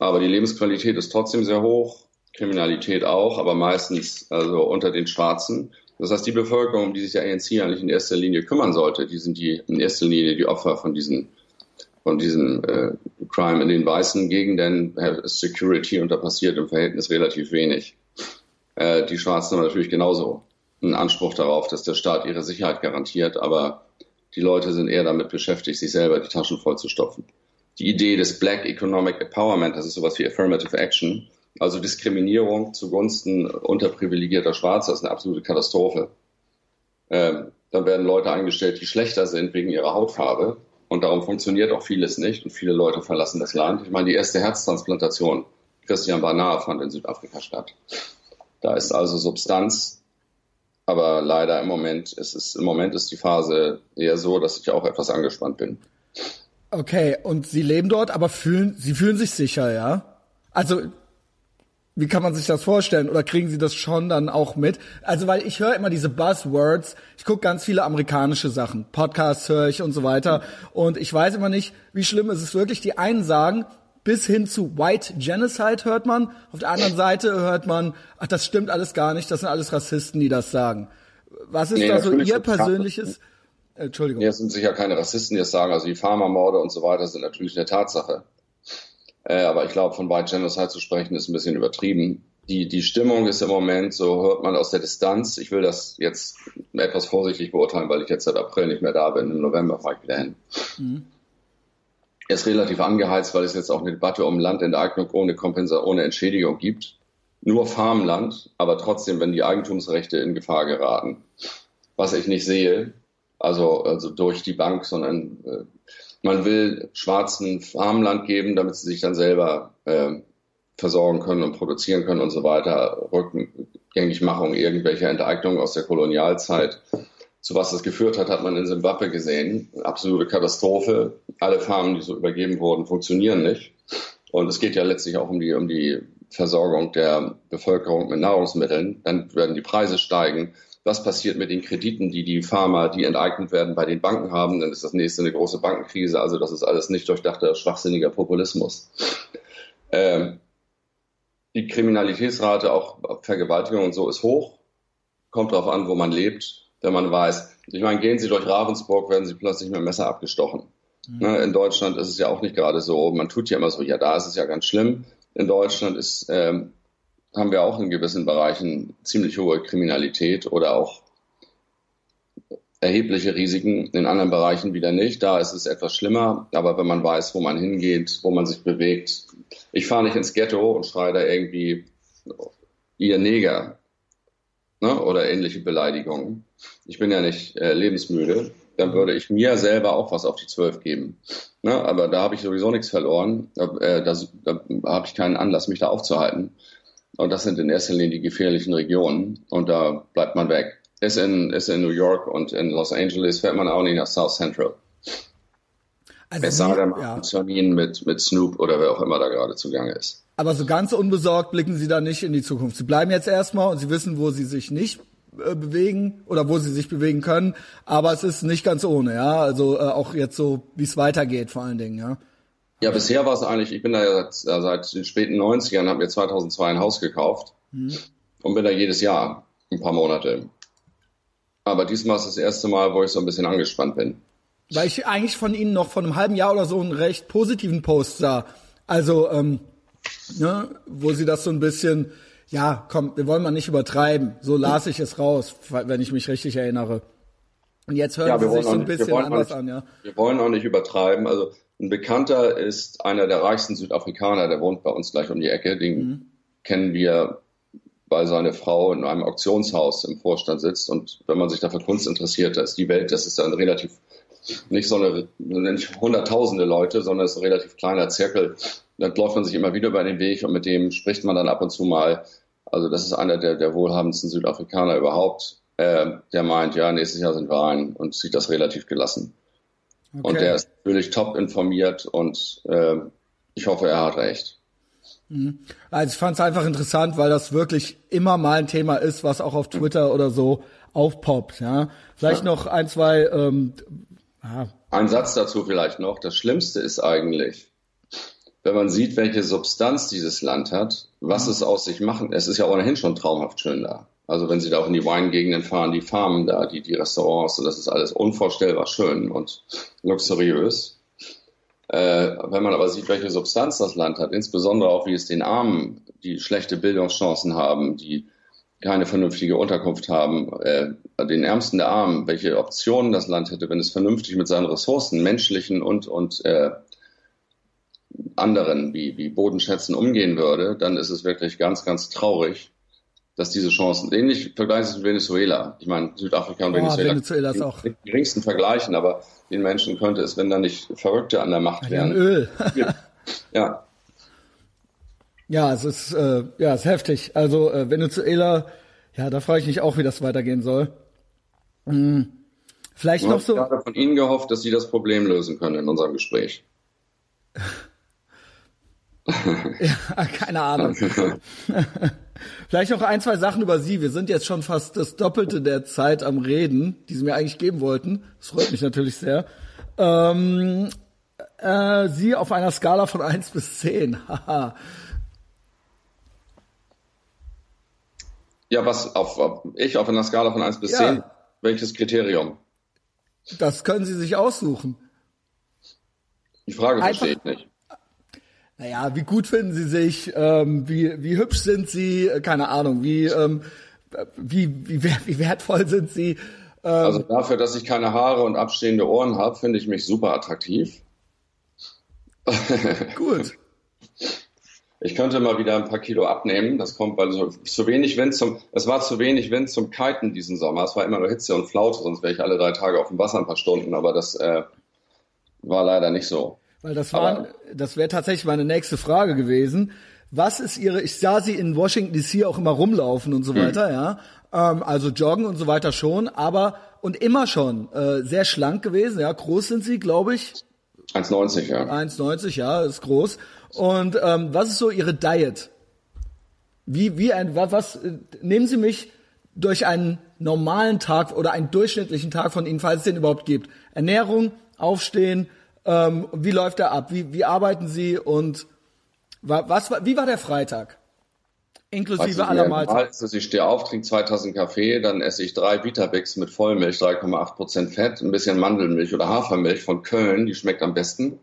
Aber die Lebensqualität ist trotzdem sehr hoch, Kriminalität auch, aber meistens also unter den Schwarzen. Das heißt, die Bevölkerung, um die sich der ANC eigentlich in erster Linie kümmern sollte, die sind die in erster Linie die Opfer von diesen von diesem äh, Crime in den weißen Gegenden, Security und da passiert im Verhältnis relativ wenig. Äh, die Schwarzen haben natürlich genauso einen Anspruch darauf, dass der Staat ihre Sicherheit garantiert, aber die Leute sind eher damit beschäftigt, sich selber die Taschen voll zu stopfen. Die Idee des Black Economic Empowerment, das ist sowas wie Affirmative Action, also Diskriminierung zugunsten unterprivilegierter Schwarzer, ist eine absolute Katastrophe. Ähm, dann werden Leute eingestellt, die schlechter sind wegen ihrer Hautfarbe. Und darum funktioniert auch vieles nicht und viele Leute verlassen das Land. Ich meine, die erste Herztransplantation Christian Barnard fand in Südafrika statt. Da ist also Substanz, aber leider im Moment ist es, im Moment ist die Phase eher so, dass ich auch etwas angespannt bin. Okay, und Sie leben dort, aber fühlen, Sie fühlen sich sicher, ja? Also, wie kann man sich das vorstellen? Oder kriegen Sie das schon dann auch mit? Also, weil ich höre immer diese Buzzwords. Ich gucke ganz viele amerikanische Sachen. Podcasts höre ich und so weiter. Und ich weiß immer nicht, wie schlimm ist es wirklich. Die einen sagen, bis hin zu White Genocide hört man. Auf der anderen Seite hört man, ach, das stimmt alles gar nicht, das sind alles Rassisten, die das sagen. Was ist nee, da so Ihr persönliches? Entschuldigung. Es sind sicher keine Rassisten, die das sagen. Also die Pharmamorde und so weiter sind natürlich eine Tatsache. Äh, aber ich glaube, von White Genocide zu sprechen, ist ein bisschen übertrieben. Die, die Stimmung ist im Moment, so hört man aus der Distanz. Ich will das jetzt etwas vorsichtig beurteilen, weil ich jetzt seit April nicht mehr da bin. Im November fahre ich wieder hin. Mhm ist relativ angeheizt, weil es jetzt auch eine Debatte um Landenteignung ohne Kompensa ohne Entschädigung gibt. Nur Farmland, aber trotzdem, wenn die Eigentumsrechte in Gefahr geraten. Was ich nicht sehe, also, also durch die Bank, sondern äh, man will Schwarzen Farmland geben, damit sie sich dann selber äh, versorgen können und produzieren können und so weiter. Rückgängigmachung irgendwelcher Enteignungen aus der Kolonialzeit zu was das geführt hat, hat man in Simbabwe gesehen. Absolute Katastrophe. Alle Farmen, die so übergeben wurden, funktionieren nicht. Und es geht ja letztlich auch um die, um die Versorgung der Bevölkerung mit Nahrungsmitteln. Dann werden die Preise steigen. Was passiert mit den Krediten, die die Farmer, die enteignet werden, bei den Banken haben? Dann ist das nächste eine große Bankenkrise. Also das ist alles nicht durchdachter, schwachsinniger Populismus. Ähm, die Kriminalitätsrate, auch Vergewaltigung und so, ist hoch. Kommt darauf an, wo man lebt wenn man weiß, ich meine, gehen Sie durch Ravensburg, werden Sie plötzlich mit dem Messer abgestochen. Mhm. Ne, in Deutschland ist es ja auch nicht gerade so. Man tut ja immer so, ja, da ist es ja ganz schlimm. In Deutschland ist, ähm, haben wir auch in gewissen Bereichen ziemlich hohe Kriminalität oder auch erhebliche Risiken, in anderen Bereichen wieder nicht. Da ist es etwas schlimmer, aber wenn man weiß, wo man hingeht, wo man sich bewegt. Ich fahre nicht ins Ghetto und schreie da irgendwie ihr Neger ne, oder ähnliche Beleidigungen. Ich bin ja nicht äh, lebensmüde. Dann würde ich mir selber auch was auf die Zwölf geben. Ne, aber da habe ich sowieso nichts verloren. Da, äh, da, da habe ich keinen Anlass, mich da aufzuhalten. Und das sind in erster Linie die gefährlichen Regionen. Und da bleibt man weg. Ist in, ist in New York und in Los Angeles fährt man auch nicht nach South Central. Also es sei denn, ja. Termin mit, mit Snoop oder wer auch immer da gerade zugange ist. Aber so ganz unbesorgt blicken Sie da nicht in die Zukunft. Sie bleiben jetzt erstmal und Sie wissen, wo Sie sich nicht äh, bewegen oder wo Sie sich bewegen können. Aber es ist nicht ganz ohne, ja. Also äh, auch jetzt so, wie es weitergeht vor allen Dingen, ja. Ja, bisher war es eigentlich, ich bin da ja seit, seit den späten 90ern, habe mir 2002 ein Haus gekauft mhm. und bin da jedes Jahr ein paar Monate. Aber diesmal ist das erste Mal, wo ich so ein bisschen angespannt bin. Weil ich eigentlich von Ihnen noch vor einem halben Jahr oder so einen recht positiven Post sah. Also, ähm, ne, wo sie das so ein bisschen, ja, komm, wir wollen mal nicht übertreiben. So las ich es raus, wenn ich mich richtig erinnere. Und jetzt hören ja, sie sich so ein bisschen anders nicht, an, ja. Wir wollen auch nicht übertreiben. Also ein Bekannter ist einer der reichsten Südafrikaner, der wohnt bei uns gleich um die Ecke. Den mhm. kennen wir, weil seine Frau in einem Auktionshaus im Vorstand sitzt. Und wenn man sich da für Kunst interessiert, da ist die Welt, das ist dann relativ, nicht so eine, nicht hunderttausende Leute, sondern es ist ein relativ kleiner Zirkel. Da läuft man sich immer wieder über den Weg und mit dem spricht man dann ab und zu mal. Also das ist einer der, der wohlhabendsten Südafrikaner überhaupt. Äh, der meint, ja, nächstes Jahr sind wir ein und sieht das relativ gelassen. Okay. Und der ist natürlich top informiert und äh, ich hoffe, er hat recht. Mhm. Also ich fand es einfach interessant, weil das wirklich immer mal ein Thema ist, was auch auf Twitter oder so aufpoppt. Ja, vielleicht ja. noch ein, zwei. Ähm, ja. Ein Satz dazu vielleicht noch. Das Schlimmste ist eigentlich, wenn man sieht, welche Substanz dieses Land hat, was mhm. es aus sich machen. Es ist ja ohnehin schon traumhaft schön da. Also wenn Sie da auch in die Weingegenden fahren, die Farmen da, die, die Restaurants, das ist alles unvorstellbar schön und luxuriös. Äh, wenn man aber sieht, welche Substanz das Land hat, insbesondere auch wie es den Armen, die schlechte Bildungschancen haben, die keine vernünftige Unterkunft haben, äh, den Ärmsten der Armen, welche Optionen das Land hätte, wenn es vernünftig mit seinen Ressourcen, menschlichen und, und äh, anderen wie, wie Bodenschätzen umgehen würde, dann ist es wirklich ganz, ganz traurig, dass diese Chancen, ähnlich vergleichen mit Venezuela. Ich meine, Südafrika und oh, Venezuela, Venezuela ist auch die geringsten vergleichen, aber den Menschen könnte es, wenn da nicht Verrückte an der Macht wären. Öl. *laughs* ja. Ja, es ist, äh, ja, es ist heftig. Also äh, Venezuela, ja, da frage ich mich auch, wie das weitergehen soll. Hm. Vielleicht ich noch so. Ich habe von Ihnen gehofft, dass Sie das Problem lösen können in unserem Gespräch. *laughs* ja, *laughs* keine Ahnung. Vielleicht noch ein, zwei Sachen über Sie. Wir sind jetzt schon fast das Doppelte der Zeit am Reden, die Sie mir eigentlich geben wollten. Das freut mich natürlich sehr. Ähm, äh, Sie auf einer Skala von 1 bis 10. *laughs* ja, was auf, auf, ich auf einer Skala von 1 bis ja. 10? Welches Kriterium? Das können Sie sich aussuchen. Die Frage Einfach, verstehe ich nicht. Naja, wie gut finden Sie sich? Ähm, wie, wie hübsch sind Sie? Keine Ahnung. Wie, ähm, wie, wie, wie wertvoll sind Sie? Ähm, also dafür, dass ich keine Haare und abstehende Ohren habe, finde ich mich super attraktiv. *laughs* Gut. Ich könnte mal wieder ein paar Kilo abnehmen. Das kommt, weil so, zu wenig Wind zum, es war zu wenig Wind zum Kiten diesen Sommer. Es war immer nur Hitze und Flaute, sonst wäre ich alle drei Tage auf dem Wasser ein paar Stunden, aber das äh, war leider nicht so. Weil das war, das wäre tatsächlich meine nächste Frage gewesen. Was ist Ihre, ich sah Sie in Washington DC auch immer rumlaufen und so hm. weiter, ja. Ähm, also joggen und so weiter schon, aber und immer schon äh, sehr schlank gewesen, ja. Groß sind Sie, glaube ich. 1,90, ja. 1,90, ja, ist groß. Und ähm, was ist so Ihre Diet? Wie, wie ein, was, was nehmen Sie mich durch einen normalen Tag oder einen durchschnittlichen Tag von Ihnen, falls es den überhaupt gibt? Ernährung, Aufstehen, ähm, wie läuft er ab? Wie, wie arbeiten Sie und was, wie war der Freitag? Inklusive aller Mahlzeiten. Also ich stehe auf, trinke zwei Tassen Kaffee, dann esse ich drei Vitabix mit Vollmilch, 3,8 Prozent Fett, ein bisschen Mandelmilch oder Hafermilch von Köln, die schmeckt am besten.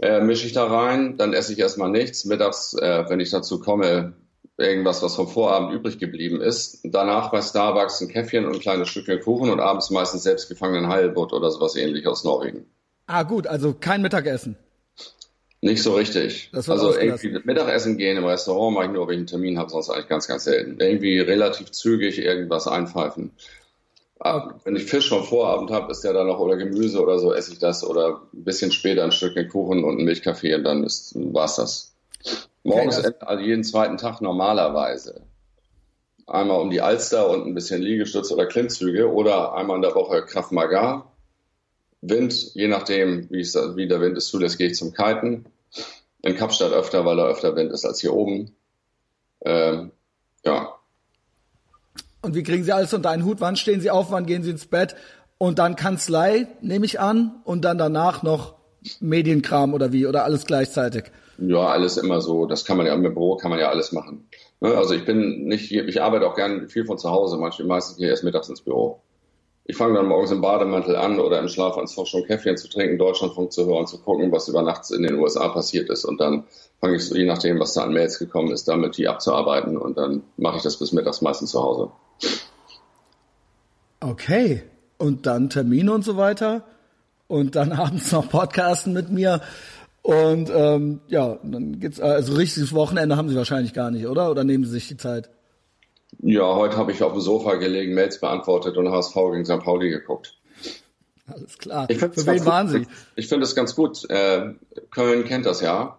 Äh, mische ich da rein, dann esse ich erstmal nichts. Mittags, äh, wenn ich dazu komme, irgendwas, was vom Vorabend übrig geblieben ist. Danach bei Starbucks ein Käffchen und ein kleines Stückchen Kuchen und abends meistens selbstgefangenen Heilbutt oder sowas ähnlich aus Norwegen. Ah, gut, also kein Mittagessen. Nicht so richtig. also irgendwie Mittagessen gehen im Restaurant mache ich nur, wenn ich einen Termin habe, sonst eigentlich ganz, ganz selten. Irgendwie relativ zügig irgendwas einpfeifen. Okay. Wenn ich Fisch vom Vorabend habe, ist der dann noch oder Gemüse oder so, esse ich das oder ein bisschen später ein Stückchen Kuchen und ein Milchkaffee und dann ist, war's das. Morgens okay, also jeden zweiten Tag normalerweise. Einmal um die Alster und ein bisschen Liegestütze oder Klimmzüge oder einmal in der Woche Kraft Maga Wind, je nachdem, wie, es, wie der Wind ist zulässt, gehe ich zum Kiten. In Kapstadt öfter, weil da öfter Wind ist als hier oben. Ähm, ja. Und wie kriegen Sie alles unter einen Hut? Wann stehen Sie auf? Wann gehen Sie ins Bett? Und dann Kanzlei, nehme ich an, und dann danach noch Medienkram oder wie? Oder alles gleichzeitig? Ja, alles immer so. Das kann man ja im Büro kann man ja alles machen. Ne, also ich bin nicht, ich arbeite auch gern viel von zu Hause. Manchmal meistens gehe ich erst mittags ins Büro ich fange dann morgens im Bademantel an oder im Schlafanzug schon Käffchen zu trinken, Deutschlandfunk zu hören, zu gucken, was über Nachts in den USA passiert ist. Und dann fange ich so, je nachdem, was da an Mails gekommen ist, damit die abzuarbeiten. Und dann mache ich das bis mittags meistens zu Hause. Okay. und dann Termine und so weiter und dann *laughs* abends noch Podcasten mit mir und ähm, ja, dann geht's also richtiges Wochenende haben Sie wahrscheinlich gar nicht, oder? Oder nehmen Sie sich die Zeit? Ja, heute habe ich auf dem Sofa gelegen, Mails beantwortet und HSV gegen St. Pauli geguckt. Alles klar. Ich Für wen waren Sie? Ich finde es ganz gut. Äh, Köln kennt das ja,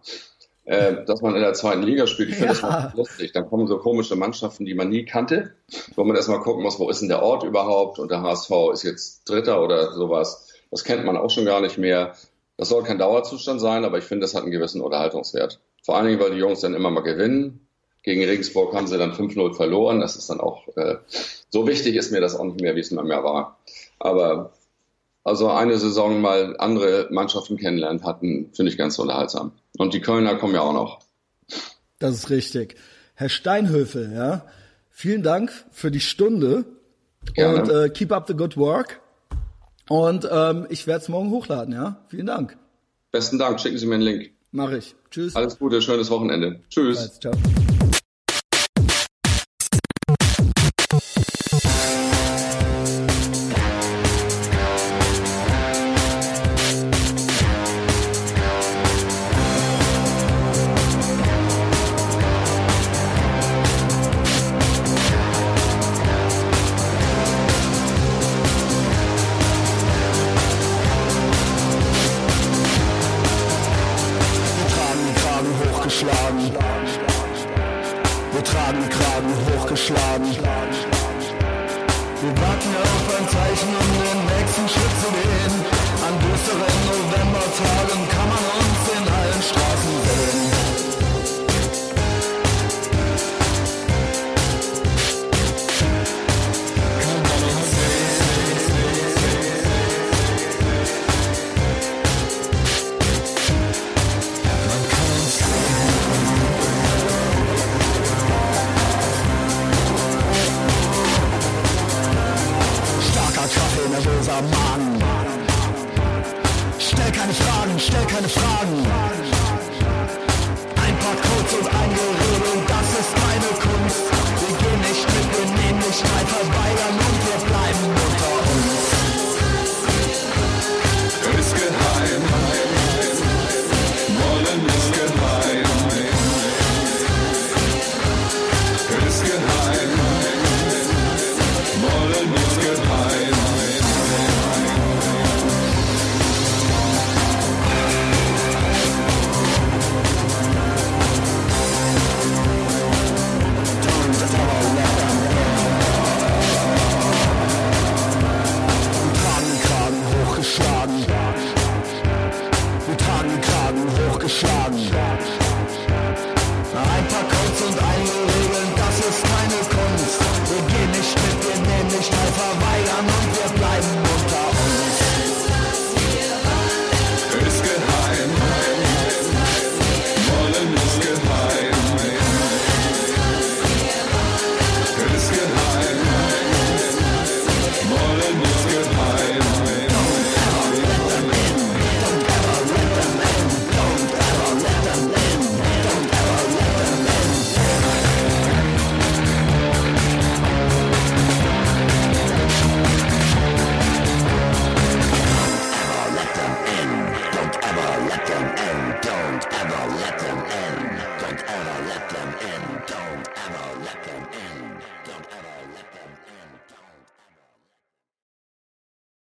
äh, dass man in der zweiten Liga spielt. Ich finde ja. das mal lustig. Dann kommen so komische Mannschaften, die man nie kannte, wo man erstmal gucken muss, wo ist denn der Ort überhaupt? Und der HSV ist jetzt Dritter oder sowas. Das kennt man auch schon gar nicht mehr. Das soll kein Dauerzustand sein, aber ich finde, das hat einen gewissen Unterhaltungswert. Vor allen Dingen, weil die Jungs dann immer mal gewinnen. Gegen Regensburg haben sie dann 5-0 verloren. Das ist dann auch, äh, so wichtig ist mir das auch nicht mehr, wie es mal mehr war. Aber also eine Saison mal andere Mannschaften kennenlernen hatten, finde ich ganz unterhaltsam. Und die Kölner kommen ja auch noch. Das ist richtig. Herr Steinhöfel, ja, vielen Dank für die Stunde Gerne. und äh, keep up the good work. Und ähm, ich werde es morgen hochladen, ja? Vielen Dank. Besten Dank. Schicken Sie mir einen Link. Mache ich. Tschüss. Alles Gute, schönes Wochenende. Tschüss. Ciao.